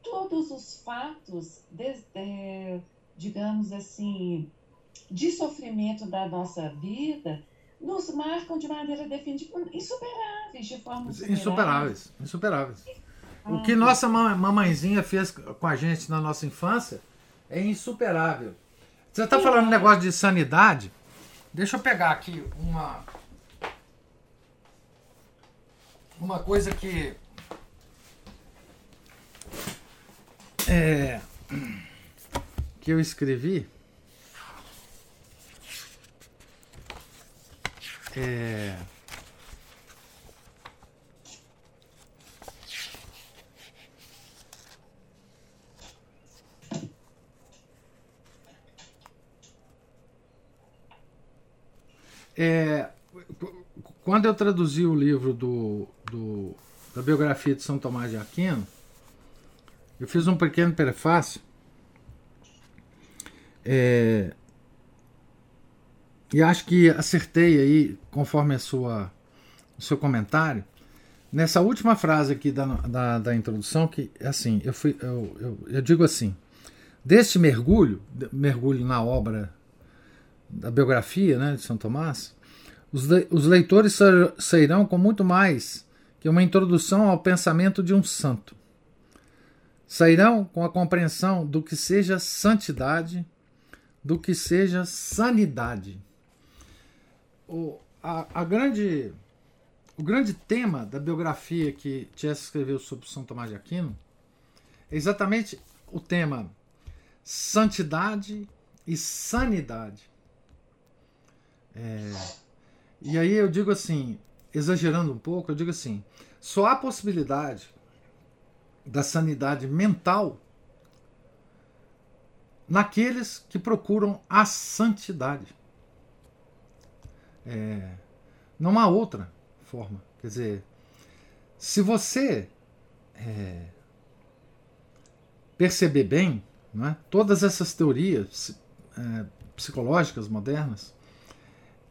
todos os fatos, de, é, digamos assim, de sofrimento da nossa vida nos marcam de maneira definitiva insuperáveis, de forma insuperáveis. Insuperáveis, insuperáveis. O que nossa mamãezinha fez com a gente na nossa infância é insuperável. Você está falando um negócio de sanidade? Deixa eu pegar aqui uma uma coisa que é, que eu escrevi é, é, quando eu traduzi o livro do do, da biografia de São Tomás de Aquino, eu fiz um pequeno prefácio. É, e acho que acertei aí, conforme a sua, o seu comentário, nessa última frase aqui da, da, da introdução, que é assim, eu, fui, eu, eu, eu digo assim, deste mergulho, mergulho na obra da biografia né, de São Tomás, os, os leitores sairão com muito mais que uma introdução ao pensamento de um santo. Sairão com a compreensão do que seja santidade, do que seja sanidade. O, a, a grande, o grande tema da biografia que Chess escreveu sobre São Tomás de Aquino é exatamente o tema santidade e sanidade. É, e aí eu digo assim, exagerando um pouco, eu digo assim: só há possibilidade da sanidade mental naqueles que procuram a santidade. É, não há outra forma. Quer dizer, se você é, perceber bem, é, todas essas teorias é, psicológicas modernas,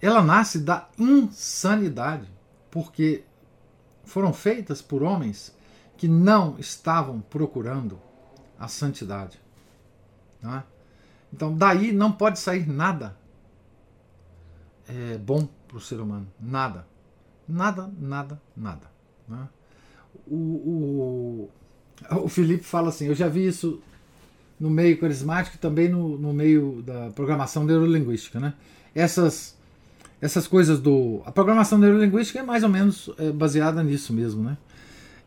ela nasce da insanidade porque foram feitas por homens que não estavam procurando a santidade. É? Então, daí não pode sair nada é, bom para o ser humano. Nada. Nada, nada, nada. É? O, o, o Felipe fala assim: eu já vi isso no meio carismático e também no, no meio da programação neurolinguística. Né? Essas essas coisas do. A programação neurolinguística é mais ou menos é, baseada nisso mesmo, né?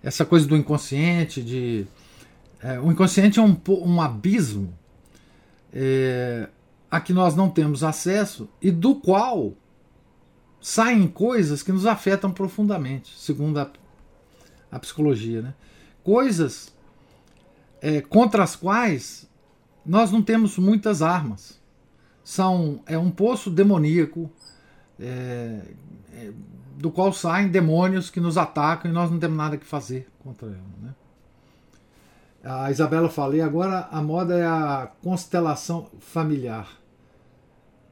Essa coisa do inconsciente, de. É, o inconsciente é um, um abismo é, a que nós não temos acesso e do qual saem coisas que nos afetam profundamente, segundo a, a psicologia. Né? Coisas é, contra as quais nós não temos muitas armas. São, é um poço demoníaco é, é, do qual saem demônios que nos atacam e nós não temos nada que fazer contra eles. Né? A Isabela falei, agora a moda é a constelação familiar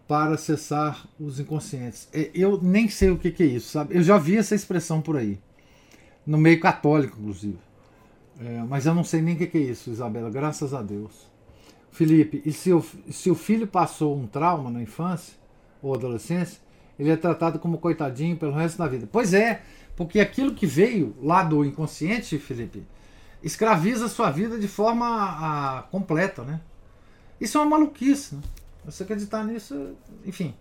para acessar os inconscientes. Eu nem sei o que, que é isso, sabe? Eu já vi essa expressão por aí, no meio católico, inclusive. É, mas eu não sei nem o que, que é isso, Isabela, graças a Deus. Felipe, e se o, se o filho passou um trauma na infância ou adolescência, ele é tratado como coitadinho pelo resto da vida. Pois é, porque aquilo que veio lá do inconsciente, Felipe, escraviza a sua vida de forma a, completa, né? Isso é uma maluquice, né? Você acreditar nisso, enfim,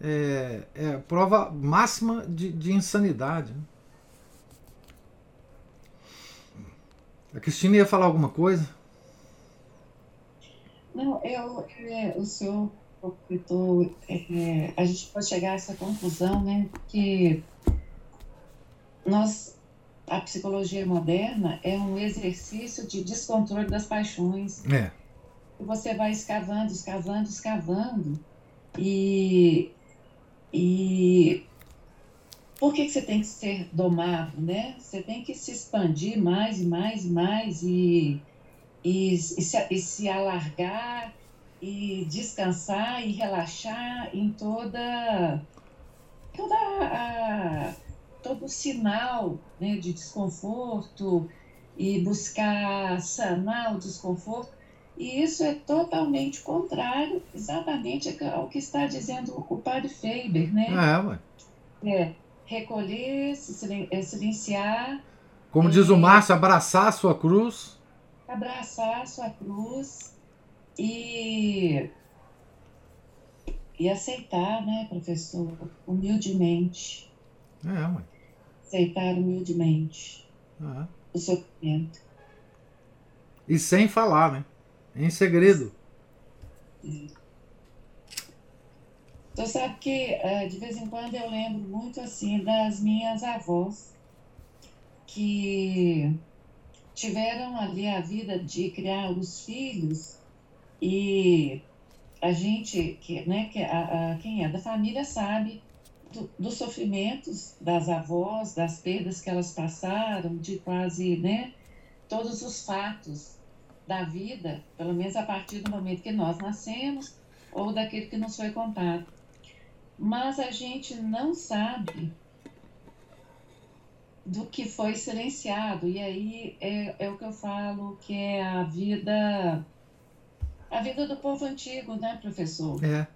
é, é prova máxima de, de insanidade. Né? A Cristina ia falar alguma coisa? Não, eu, é, o senhor comentou, é, a gente pode chegar a essa conclusão, né, que nós, a psicologia moderna é um exercício de descontrole das paixões. É você vai escavando, escavando, escavando. E, e por que, que você tem que ser domado, né? Você tem que se expandir mais e mais e mais e, e, e, se, e se alargar e descansar e relaxar em toda toda a, todo o sinal né, de desconforto e buscar sanar o desconforto e isso é totalmente contrário exatamente ao que está dizendo o padre Faber, né? É, ué. É, recolher, é, silenciar. Como diz o Márcio, abraçar a sua cruz. Abraçar a sua cruz e, e aceitar, né, professor, humildemente. É, mãe. Aceitar humildemente é. o sofrimento. E sem falar, né? Em segredo. Você sabe que eh, de vez em quando eu lembro muito assim das minhas avós que tiveram ali a vida de criar os filhos e a gente que né que a, a quem é da família sabe do, dos sofrimentos das avós das perdas que elas passaram de quase né todos os fatos da vida, pelo menos a partir do momento que nós nascemos ou daquele que nos foi contado. Mas a gente não sabe do que foi silenciado. E aí é, é o que eu falo que é a vida a vida do povo antigo, né, professor? É.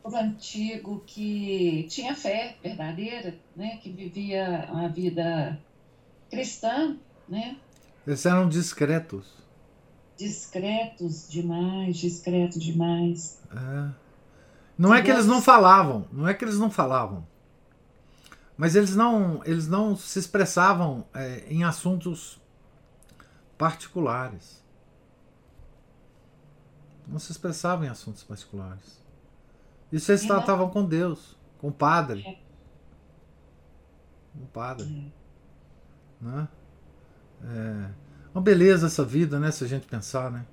O povo antigo que tinha fé verdadeira, né, que vivia a vida cristã, né? Eles eram discretos discretos demais, discreto demais. É. Não é que eles não falavam, não é que eles não falavam, mas eles não, eles não se expressavam é, em assuntos particulares. Não se expressavam em assuntos particulares. Isso eles tratavam com Deus, com o Padre. É. Com o Padre. É. Né? É. Uma beleza essa vida, né? Se a gente pensar, né?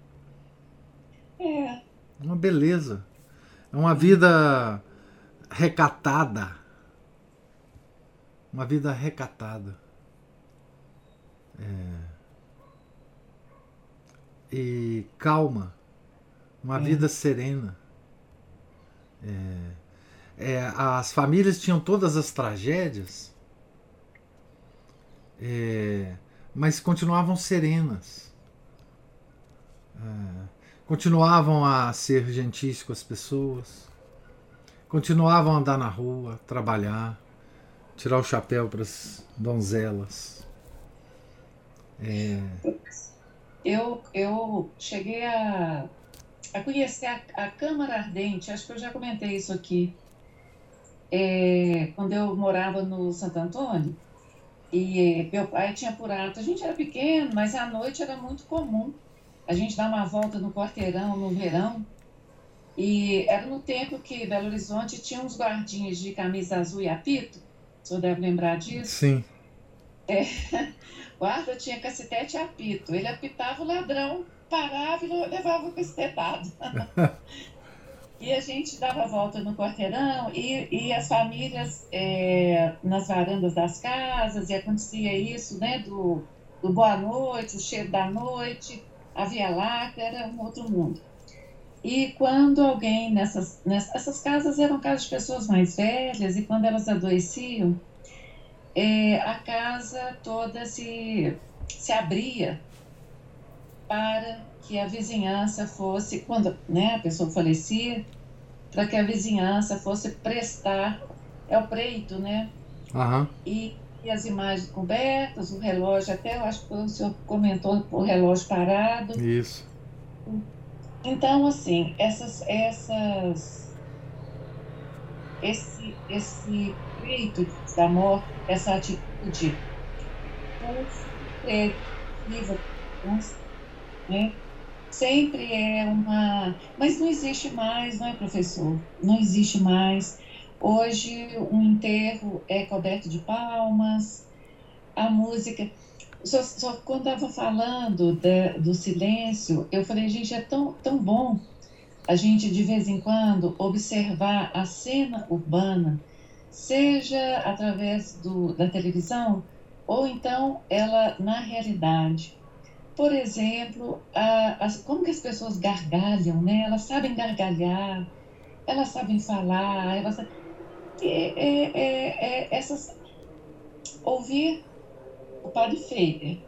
É. Uma beleza. É uma vida recatada. Uma vida recatada. É. E calma. Uma é. vida serena. É. É, as famílias tinham todas as tragédias. É, mas continuavam serenas. É, continuavam a ser gentis com as pessoas, continuavam a andar na rua, trabalhar, tirar o chapéu para as donzelas. É... Eu, eu cheguei a, a conhecer a, a Câmara Ardente, acho que eu já comentei isso aqui, é, quando eu morava no Santo Antônio. E meu pai tinha por hábito, a gente era pequeno, mas à noite era muito comum a gente dar uma volta no quarteirão no verão E era no tempo que Belo Horizonte tinha uns guardinhas de camisa azul e apito. O senhor deve lembrar disso? Sim. É, guarda tinha cacetete e apito. Ele apitava o ladrão, parava e levava o cacetado. e a gente dava volta no quarteirão e, e as famílias é, nas varandas das casas, e acontecia isso, né, do, do boa noite, o cheiro da noite, a Via Láctea, era um outro mundo. E quando alguém nessas, nessas casas eram casas de pessoas mais velhas, e quando elas adoeciam, é, a casa toda se, se abria para que a vizinhança fosse, quando né, a pessoa falecia, para que a vizinhança fosse prestar, é o preito, né? Uhum. E, e, as imagens cobertas, o relógio, até eu acho que o senhor comentou o relógio parado. Isso. Então, assim, essas, essas, esse, esse peito da morte, essa atitude viva, né? sempre é uma. Mas não existe mais, não é, professor? Não existe mais. Hoje, um enterro é coberto de palmas, a música. Só, só quando estava falando da, do silêncio, eu falei, gente, é tão, tão bom a gente, de vez em quando, observar a cena urbana, seja através do, da televisão, ou então ela na realidade. Por exemplo, a, a, como que as pessoas gargalham, né? Elas sabem gargalhar, elas sabem falar, elas... É, é, é, é essas... Ouvir o padre Feiner.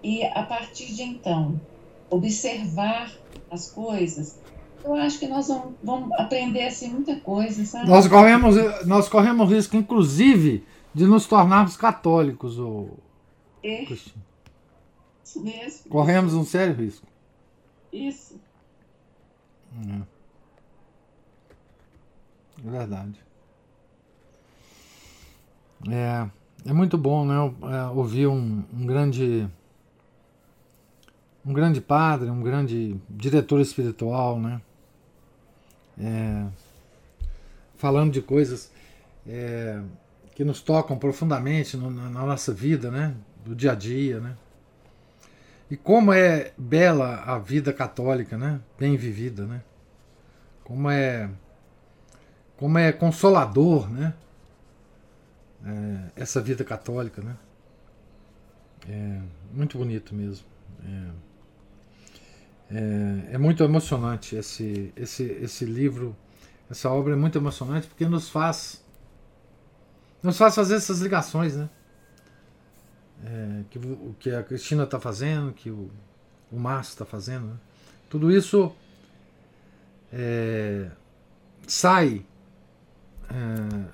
E a partir de então, observar as coisas, eu acho que nós vamos, vamos aprender assim, muita coisa, sabe? Nós corremos, nós corremos risco, inclusive, de nos tornarmos católicos, ou é. Isso mesmo. Corremos um sério risco. Isso. É. é verdade. É. É muito bom, né? É, ouvir um, um grande um grande padre, um grande diretor espiritual, né? É, falando de coisas é, que nos tocam profundamente no, na, na, nossa vida, né? Do dia a dia, né? E como é bela a vida católica, né? Bem vivida, né? Como é como é consolador, né? é, essa vida católica, né? É muito bonito mesmo. É, é, é, muito emocionante esse, esse, esse livro, essa obra é muito emocionante porque nos faz nos faz fazer essas ligações, né? É, que o que a Cristina está fazendo, que o, o Márcio está fazendo, né? tudo isso é, sai é,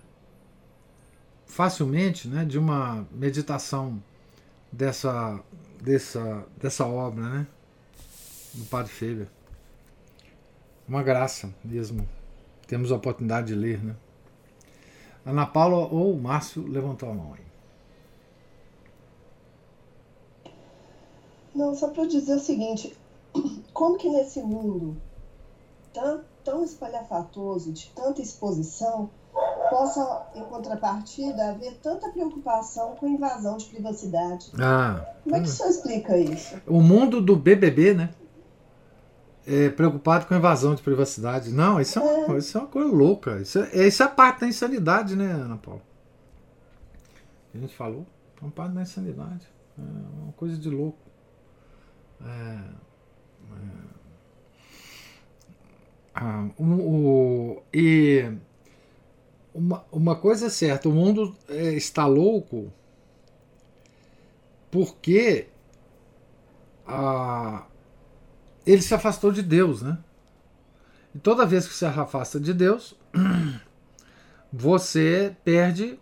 facilmente né, de uma meditação dessa, dessa, dessa obra né, do Padre Feber. Uma graça mesmo. Temos a oportunidade de ler. Né? Ana Paula ou Márcio levantou a mão aí. Não, só para dizer o seguinte: como que nesse mundo tão, tão espalhafatoso, de tanta exposição, possa, em contrapartida, haver tanta preocupação com a invasão de privacidade. Ah, Como é que o senhor explica isso? O mundo do BBB, né? É preocupado com a invasão de privacidade. Não, isso é, uma, é. Isso é uma coisa louca. Isso é, isso é parte da insanidade, né, Ana Paula? A gente falou, é uma parte da insanidade. É uma coisa de louco. É, é, ah, um, o, e uma, uma coisa é certa, o mundo é, está louco porque a, ele se afastou de Deus, né? E toda vez que se afasta de Deus, você perde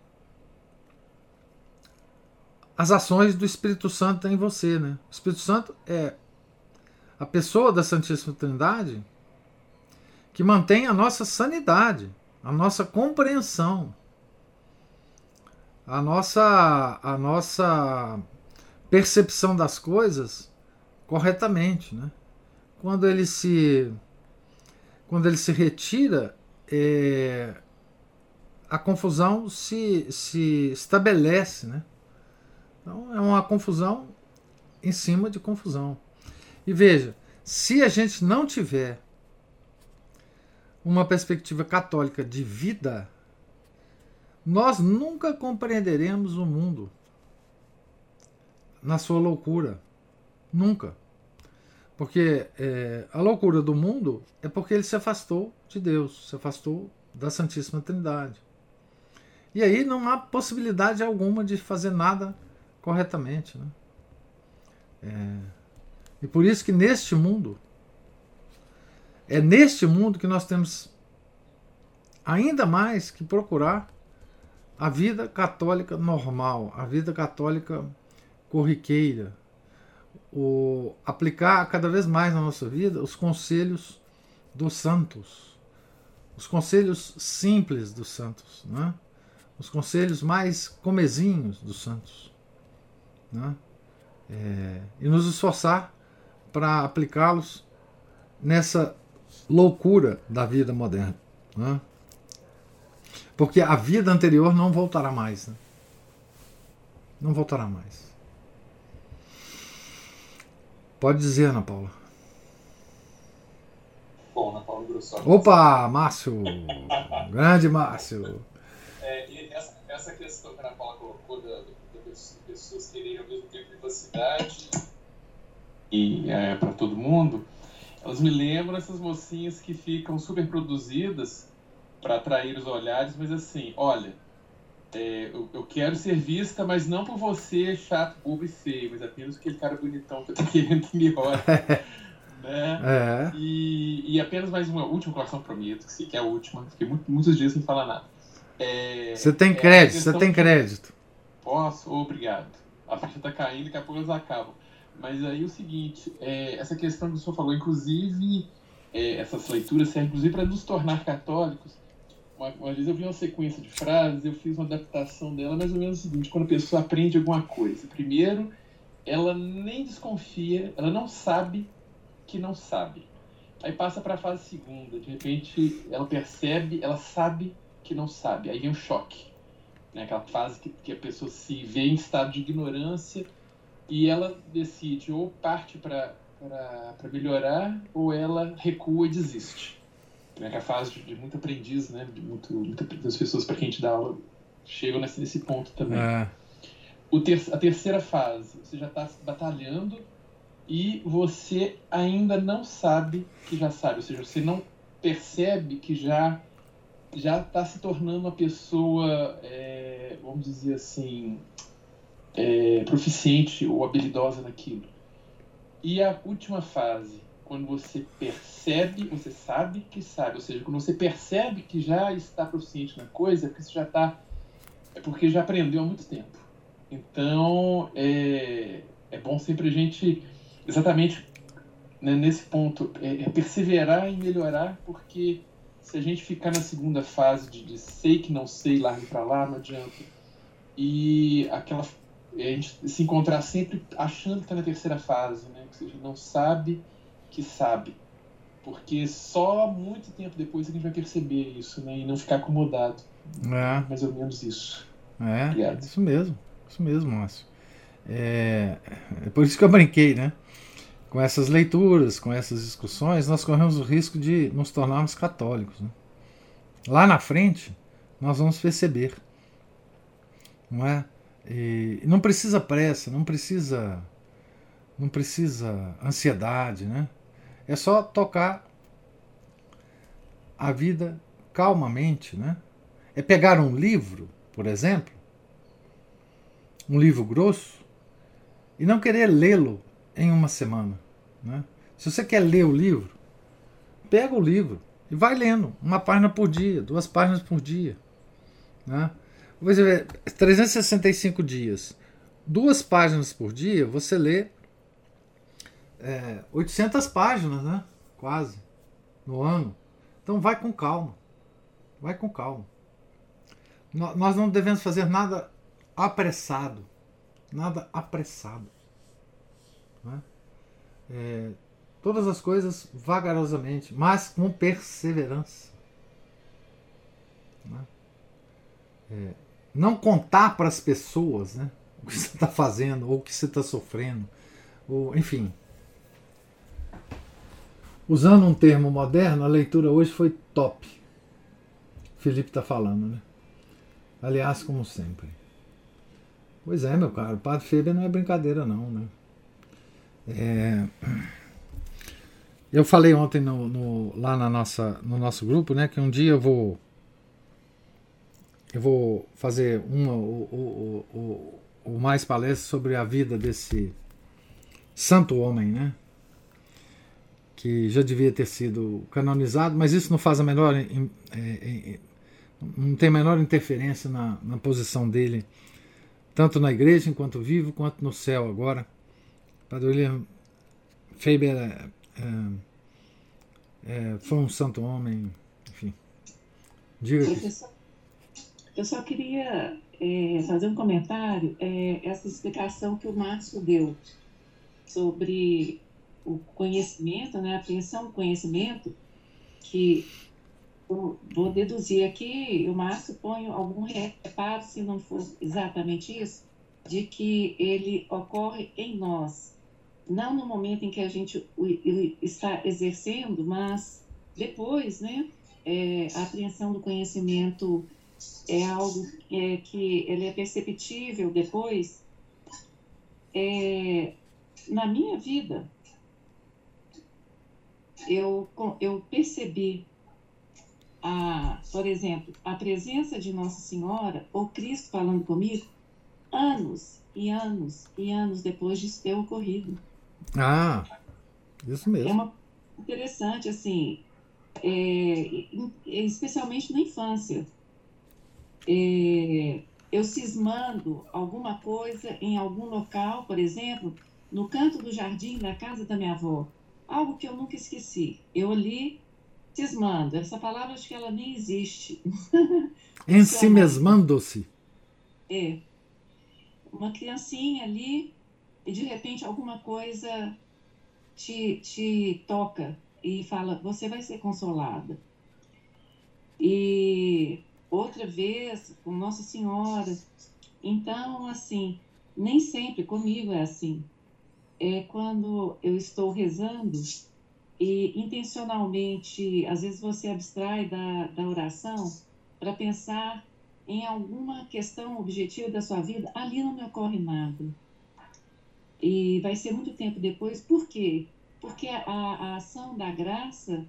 as ações do Espírito Santo em você, né? O Espírito Santo é a pessoa da Santíssima Trindade que mantém a nossa sanidade a nossa compreensão, a nossa, a nossa percepção das coisas corretamente. Né? Quando ele se quando ele se retira, é, a confusão se, se estabelece. Né? Então é uma confusão em cima de confusão. E veja, se a gente não tiver uma perspectiva católica de vida, nós nunca compreenderemos o mundo na sua loucura. Nunca. Porque é, a loucura do mundo é porque ele se afastou de Deus, se afastou da Santíssima Trindade. E aí não há possibilidade alguma de fazer nada corretamente. Né? É, e por isso que neste mundo, é neste mundo que nós temos ainda mais que procurar a vida católica normal, a vida católica corriqueira, o aplicar cada vez mais na nossa vida os conselhos dos santos, os conselhos simples dos santos, né? os conselhos mais comezinhos dos santos, né? É, e nos esforçar para aplicá-los nessa loucura da vida moderna, né? porque a vida anterior não voltará mais, né? não voltará mais. Pode dizer, Ana Paula. Bom, Ana Paula. Opa, Márcio! Grande Márcio! É, essa, essa, questão que a Ana Paula colocou da, pessoas quererem ao mesmo tempo privacidade e é, para todo mundo, elas me lembram essas mocinhas que ficam super produzidas para atrair os olhares, mas assim, olha, é, eu, eu, quero ser vista, mas não por você, chato, bobo e feio, mas apenas aquele cara bonitão que eu tô querendo que me olhe. né? É. E, e, apenas mais uma última coração prometo, que é a última. Fiquei muito, muitos dias sem falar nada. É, você tem é crédito, você tem crédito. Posso? Obrigado. A ficha tá caindo, daqui a pouco elas acabam. Mas aí o seguinte, é, essa questão que o senhor falou, inclusive, é, essas leituras servem inclusive para nos tornar católicos uma, uma vez eu vi uma sequência de frases, eu fiz uma adaptação dela, mais ou menos o seguinte: quando a pessoa aprende alguma coisa, primeiro, ela nem desconfia, ela não sabe que não sabe. Aí passa para a fase segunda, de repente ela percebe, ela sabe que não sabe, aí vem um choque. Né? Aquela fase que, que a pessoa se vê em estado de ignorância e ela decide ou parte para melhorar ou ela recua e desiste né, que é a fase de, de, muito aprendiz, né, de muito, muitas pessoas para quem a gente dá aula chegam nesse, nesse ponto também. É. O ter, a terceira fase, você já está batalhando e você ainda não sabe que já sabe, ou seja, você não percebe que já já está se tornando uma pessoa, é, vamos dizer assim, é, proficiente ou habilidosa naquilo. E a última fase, quando você percebe, você sabe que sabe. Ou seja, quando você percebe que já está proficiente na coisa, é porque você já está. É porque já aprendeu há muito tempo. Então, é, é bom sempre a gente, exatamente né, nesse ponto, é, é perseverar em melhorar, porque se a gente ficar na segunda fase de, de sei que não sei, largue para lá, não adianta. E aquela a gente se encontrar sempre achando que está na terceira fase, né? Que seja, não sabe que sabe. Porque só muito tempo depois é a gente vai perceber isso, né? E não ficar acomodado. É. Mais ou menos isso. É, Obrigado. isso mesmo. Isso mesmo, Márcio. É, é por isso que eu brinquei, né? Com essas leituras, com essas discussões, nós corremos o risco de nos tornarmos católicos. Né? Lá na frente, nós vamos perceber. Não é? E não precisa pressa, não precisa não precisa ansiedade, né? É só tocar a vida calmamente, né? É pegar um livro, por exemplo, um livro grosso, e não querer lê-lo em uma semana. Né? Se você quer ler o livro, pega o livro e vai lendo, uma página por dia, duas páginas por dia. Né? Você vê, 365 dias, duas páginas por dia, você lê é, 800 páginas, né? Quase. No ano. Então vai com calma. Vai com calma. Nós não devemos fazer nada apressado. Nada apressado. Né? É, todas as coisas vagarosamente, mas com perseverança. Né? É, não contar para as pessoas né, o que você está fazendo ou o que você está sofrendo, ou, enfim. Usando um termo moderno, a leitura hoje foi top. Felipe está falando, né? Aliás, como sempre. Pois é, meu caro, o Padre Feber não é brincadeira, não, né? É... Eu falei ontem no, no, lá na nossa, no nosso grupo, né, que um dia eu vou eu vou fazer uma o, o, o, o mais palestra sobre a vida desse santo homem, né? Que já devia ter sido canonizado, mas isso não faz a menor. Não tem a menor interferência na, na posição dele, tanto na igreja enquanto vivo, quanto no céu agora. Padre William Faber é, é, é, foi um santo homem, enfim. Diga Professor, eu só queria é, fazer um comentário, é, essa explicação que o Márcio deu sobre o conhecimento, né, a apreensão do conhecimento, que vou deduzir aqui, o Márcio põe algum reparo, se não for exatamente isso, de que ele ocorre em nós, não no momento em que a gente está exercendo, mas depois, né, é, a apreensão do conhecimento é algo é, que ele é perceptível depois. É, na minha vida, eu, eu percebi, a, por exemplo, a presença de Nossa Senhora, ou Cristo falando comigo, anos e anos e anos depois de ter ocorrido. Ah, isso mesmo. É uma interessante, assim, é, especialmente na infância é, eu cismando alguma coisa em algum local, por exemplo, no canto do jardim da casa da minha avó, algo que eu nunca esqueci. Eu li cismando, essa palavra acho que ela nem existe. Ensimesmando-se. É. Uma criancinha ali e de repente alguma coisa te, te toca e fala: você vai ser consolada. E outra vez com Nossa Senhora. Então, assim, nem sempre comigo é assim. É quando eu estou rezando e intencionalmente, às vezes você abstrai da, da oração para pensar em alguma questão objetiva da sua vida, ali não me ocorre nada. E vai ser muito tempo depois, por quê? Porque a, a ação da graça,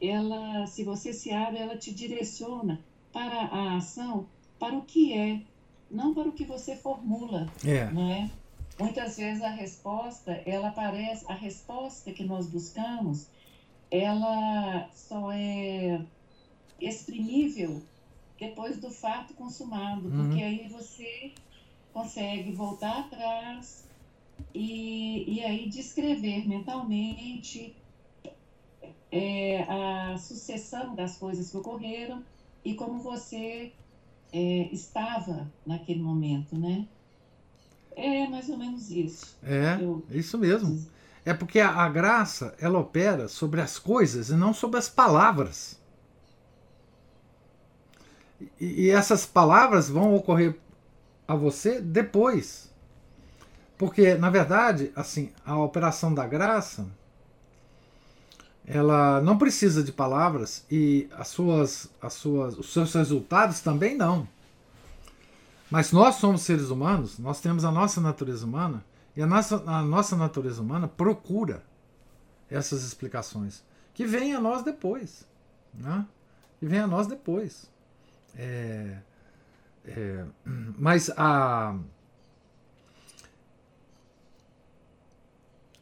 ela, se você se abre, ela te direciona para a ação, para o que é, não para o que você formula, é. não é? Muitas vezes a resposta, ela parece, a resposta que nós buscamos, ela só é exprimível depois do fato consumado, uhum. porque aí você consegue voltar atrás e, e aí descrever mentalmente é, a sucessão das coisas que ocorreram e como você é, estava naquele momento, né? É mais ou menos isso. É, Eu... isso mesmo. É porque a, a, graça, ela opera sobre as coisas e não sobre as palavras. E, e essas palavras vão ocorrer a você depois. Porque, na verdade, assim, a operação da graça ela não precisa de palavras e as suas, as suas, os seus resultados também não. Mas nós somos seres humanos, nós temos a nossa natureza humana e a nossa, a nossa natureza humana procura essas explicações que vêm a nós depois, né? Que vêm a nós depois. É, é, mas a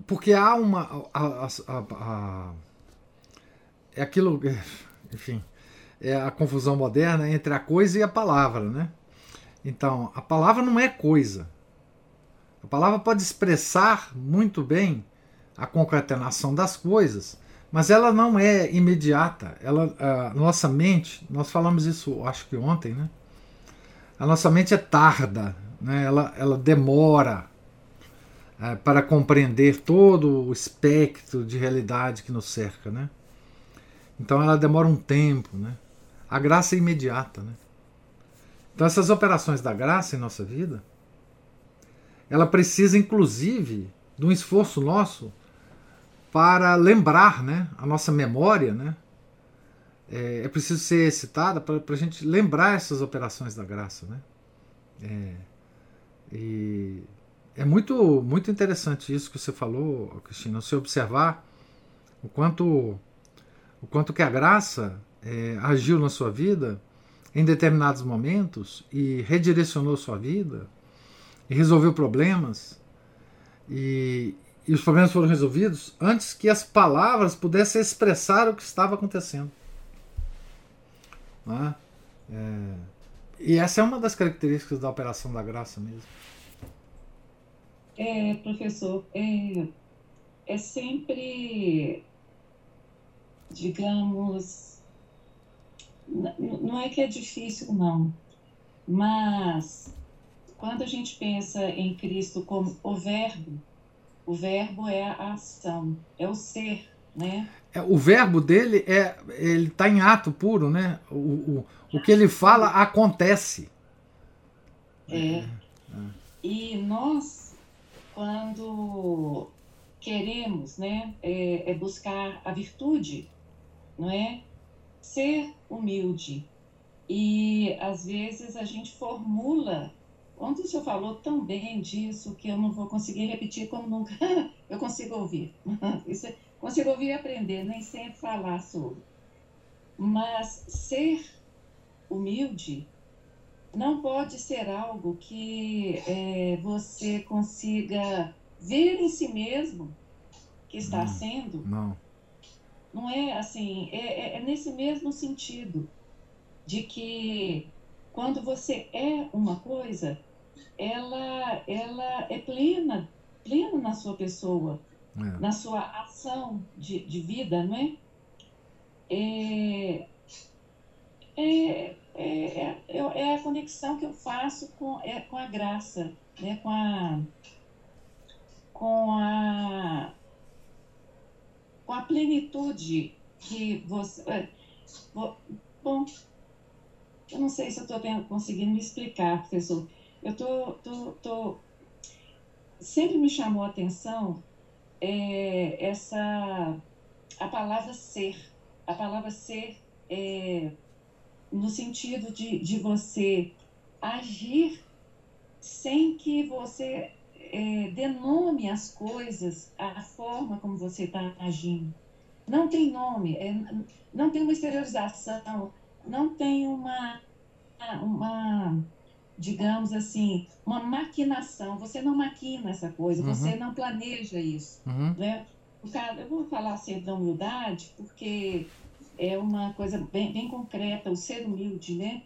porque há uma a, a, a, é aquilo, enfim, é a confusão moderna entre a coisa e a palavra, né? Então, a palavra não é coisa. A palavra pode expressar muito bem a concatenação das coisas, mas ela não é imediata. Ela, a nossa mente, nós falamos isso, acho que ontem, né? A nossa mente é tarda, né? Ela, ela demora. É, para compreender todo o espectro de realidade que nos cerca, né? Então ela demora um tempo, né? A graça é imediata, né? Então essas operações da graça em nossa vida, ela precisa inclusive de um esforço nosso para lembrar, né? A nossa memória, né? É, é preciso ser excitada para a gente lembrar essas operações da graça, né? É, e é muito, muito interessante isso que você falou, Cristina, você observar o quanto, o quanto que a graça é, agiu na sua vida em determinados momentos e redirecionou sua vida e resolveu problemas e, e os problemas foram resolvidos antes que as palavras pudessem expressar o que estava acontecendo. Né? É, e essa é uma das características da operação da graça mesmo. É, professor, é, é sempre, digamos, não é que é difícil, não, mas quando a gente pensa em Cristo como o Verbo, o Verbo é a ação, é o ser, né? É, o verbo dele é ele está em ato puro, né? O, o, o que ele fala acontece. É. é. E nós quando queremos né, é, é buscar a virtude, não é? Ser humilde. E às vezes a gente formula. Ontem o senhor falou tão bem disso que eu não vou conseguir repetir como nunca eu consigo ouvir. Isso, é, consigo ouvir e aprender, nem sempre falar sobre. Mas ser humilde não pode ser algo que é, você consiga ver em si mesmo que está não, sendo. Não. Não é assim, é, é, é nesse mesmo sentido de que quando você é uma coisa, ela, ela é plena, plena na sua pessoa, é. na sua ação de, de vida, não é? É, é, é, é, é, a conexão que eu faço com, é, com a graça, né? com a com a com a plenitude que você é, bom eu não sei se eu estou conseguindo me explicar professor eu tô, tô, tô sempre me chamou a atenção é, essa a palavra ser a palavra ser é, no sentido de, de você agir sem que você é, denome as coisas, a forma como você está agindo. Não tem nome, é, não tem uma exteriorização, não tem uma, uma, digamos assim, uma maquinação. Você não maquina essa coisa, uhum. você não planeja isso. Uhum. Né? Eu vou falar sempre da humildade, porque é uma coisa bem, bem concreta, o ser humilde, né?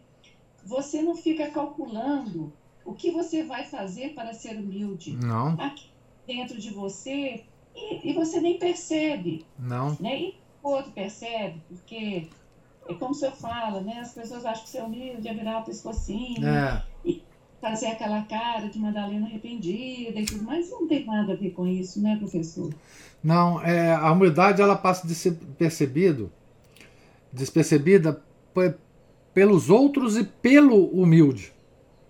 Você não fica calculando o que você vai fazer para ser humilde. Não. Aqui dentro de você e, e você nem percebe. Não. Né? E o outro percebe, porque é como se eu falo, né? As pessoas acham que ser humilde é virar o pescocinho é. e fazer aquela cara de Madalena arrependida e tudo, mas não tem nada a ver com isso, né, professor? Não, é, a humildade ela passa de ser percebido despercebida pelos outros e pelo humilde.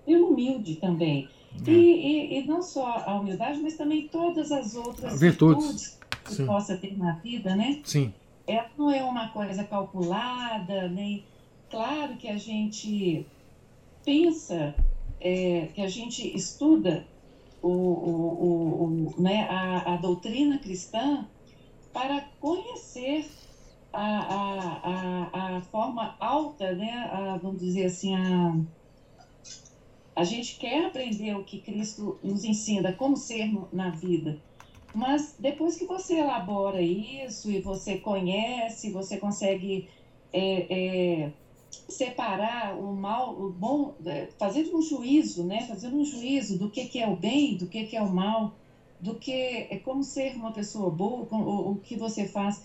Pelo humilde também. É. E, e, e, não só a humildade, mas também todas as outras virtudes, virtudes que Sim. possa ter na vida, né? Sim. Ela não é uma coisa calculada, nem. Claro que a gente pensa, é, que a gente estuda o, o, o, o né, a, a doutrina cristã para conhecer a, a, a, a forma alta, né? A, vamos dizer assim, a, a gente quer aprender o que Cristo nos ensina, como ser na vida. Mas depois que você elabora isso e você conhece, você consegue é, é, separar o mal, o bom, é, fazer um juízo, né? Fazer um juízo do que, que é o bem, do que, que é o mal, do que é como ser uma pessoa boa, o, o que você faz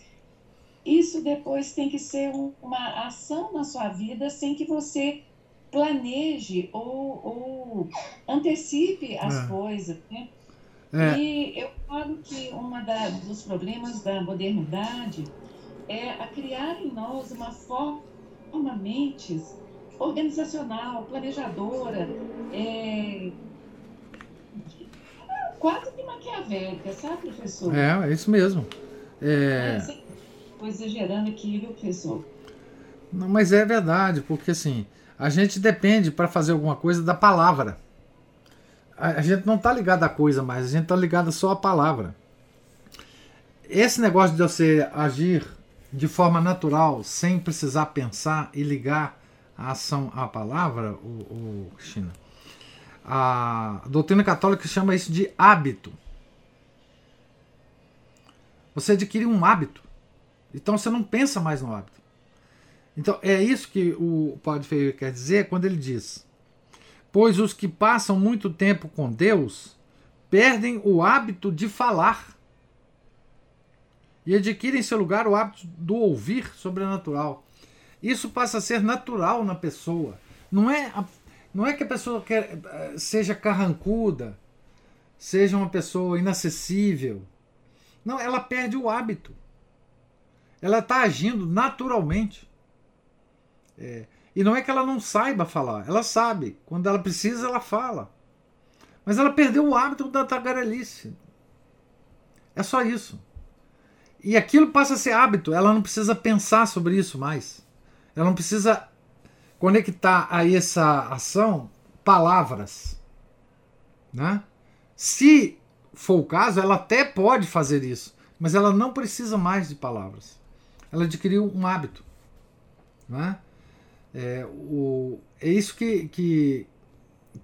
isso depois tem que ser uma ação na sua vida sem que você planeje ou, ou antecipe as é. coisas. Né? É. E eu falo que um dos problemas da modernidade é a criar em nós uma forma mentes organizacional, planejadora, é, quase que maquiavélica, sabe, professor? É, é isso mesmo. É... Estou exagerando aqui, viu, professor? Não, mas é verdade, porque assim, a gente depende para fazer alguma coisa da palavra. A, a gente não está ligado à coisa mais, a gente está ligado só à palavra. Esse negócio de você agir de forma natural, sem precisar pensar e ligar a ação à palavra, o, o Cristina, a doutrina católica chama isso de hábito. Você adquire um hábito. Então você não pensa mais no hábito. Então é isso que o Padre Feio quer dizer quando ele diz: Pois os que passam muito tempo com Deus perdem o hábito de falar e adquirem em seu lugar o hábito do ouvir sobrenatural. Isso passa a ser natural na pessoa. Não é a não é que a pessoa quer, eh, seja carrancuda, seja uma pessoa inacessível. Não, ela perde o hábito. Ela está agindo naturalmente. É, e não é que ela não saiba falar, ela sabe. Quando ela precisa, ela fala. Mas ela perdeu o hábito da tagarelice. É só isso. E aquilo passa a ser hábito, ela não precisa pensar sobre isso mais. Ela não precisa conectar a essa ação palavras. Né? Se for o caso, ela até pode fazer isso, mas ela não precisa mais de palavras. Ela adquiriu um hábito. Né? É, o, é isso que, que,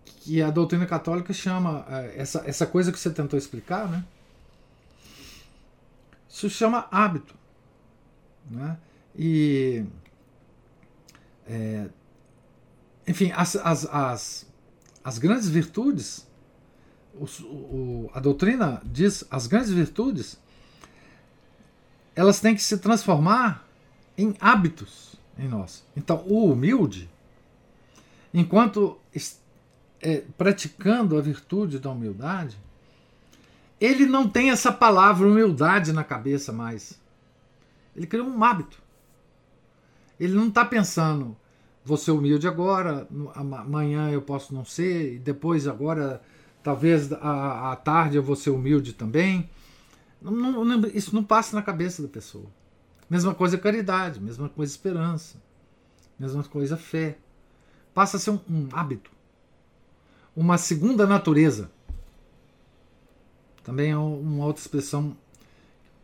que a doutrina católica chama, é, essa, essa coisa que você tentou explicar, né? Isso chama hábito. Né? E é, enfim, as, as, as, as grandes virtudes, o, o, a doutrina diz as grandes virtudes, elas têm que se transformar em hábitos em nós. Então, o humilde, enquanto é, praticando a virtude da humildade, ele não tem essa palavra humildade na cabeça mais. Ele criou um hábito. Ele não está pensando, vou ser humilde agora, amanhã eu posso não ser, depois agora, talvez à tarde eu vou ser humilde também. Não, não, isso não passa na cabeça da pessoa. Mesma coisa caridade, mesma coisa esperança, mesma coisa fé. Passa a ser um, um hábito, uma segunda natureza. Também é uma outra expressão que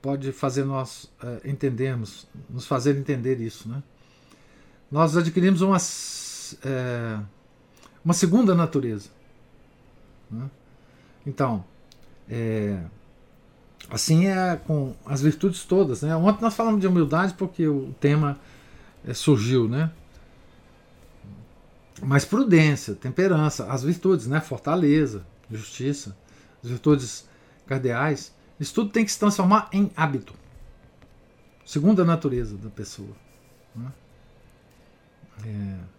pode fazer nós é, entendermos, nos fazer entender isso, né? nós adquirimos uma, é, uma segunda natureza. Né? Então, é, assim é com as virtudes todas. Né? Ontem nós falamos de humildade porque o tema é, surgiu, né? Mas prudência, temperança, as virtudes, né? Fortaleza, justiça, as virtudes cardeais, isso tudo tem que se transformar em hábito. Segunda natureza da pessoa. Né? É.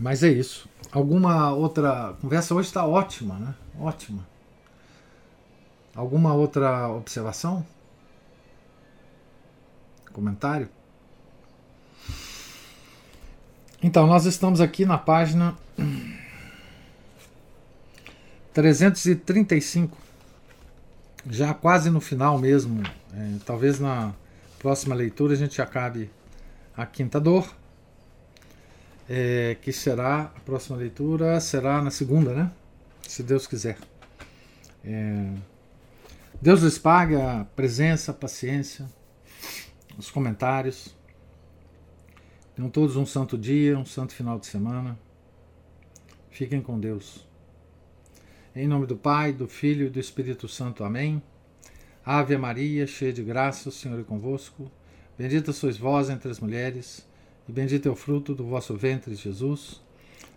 Mas é isso. Alguma outra. Conversa hoje está ótima, né? Ótima. Alguma outra observação? Comentário? Então, nós estamos aqui na página 335 já quase no final mesmo, é, talvez na próxima leitura a gente acabe a quinta dor, é, que será a próxima leitura será na segunda, né? Se Deus quiser. É, Deus lhes pague a presença, a paciência, os comentários. Tenham todos um santo dia, um santo final de semana. Fiquem com Deus. Em nome do Pai, do Filho e do Espírito Santo. Amém. Ave Maria, cheia de graça, o Senhor é convosco. Bendita sois vós entre as mulheres, e bendito é o fruto do vosso ventre, Jesus.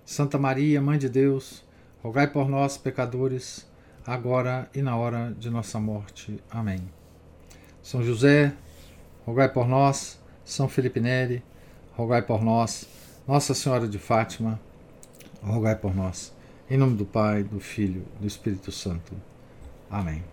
Santa Maria, Mãe de Deus, rogai por nós, pecadores, agora e na hora de nossa morte. Amém. São José, rogai por nós. São Felipe Neri, rogai por nós. Nossa Senhora de Fátima, rogai por nós. Em nome do Pai, do Filho, do Espírito Santo. Amém.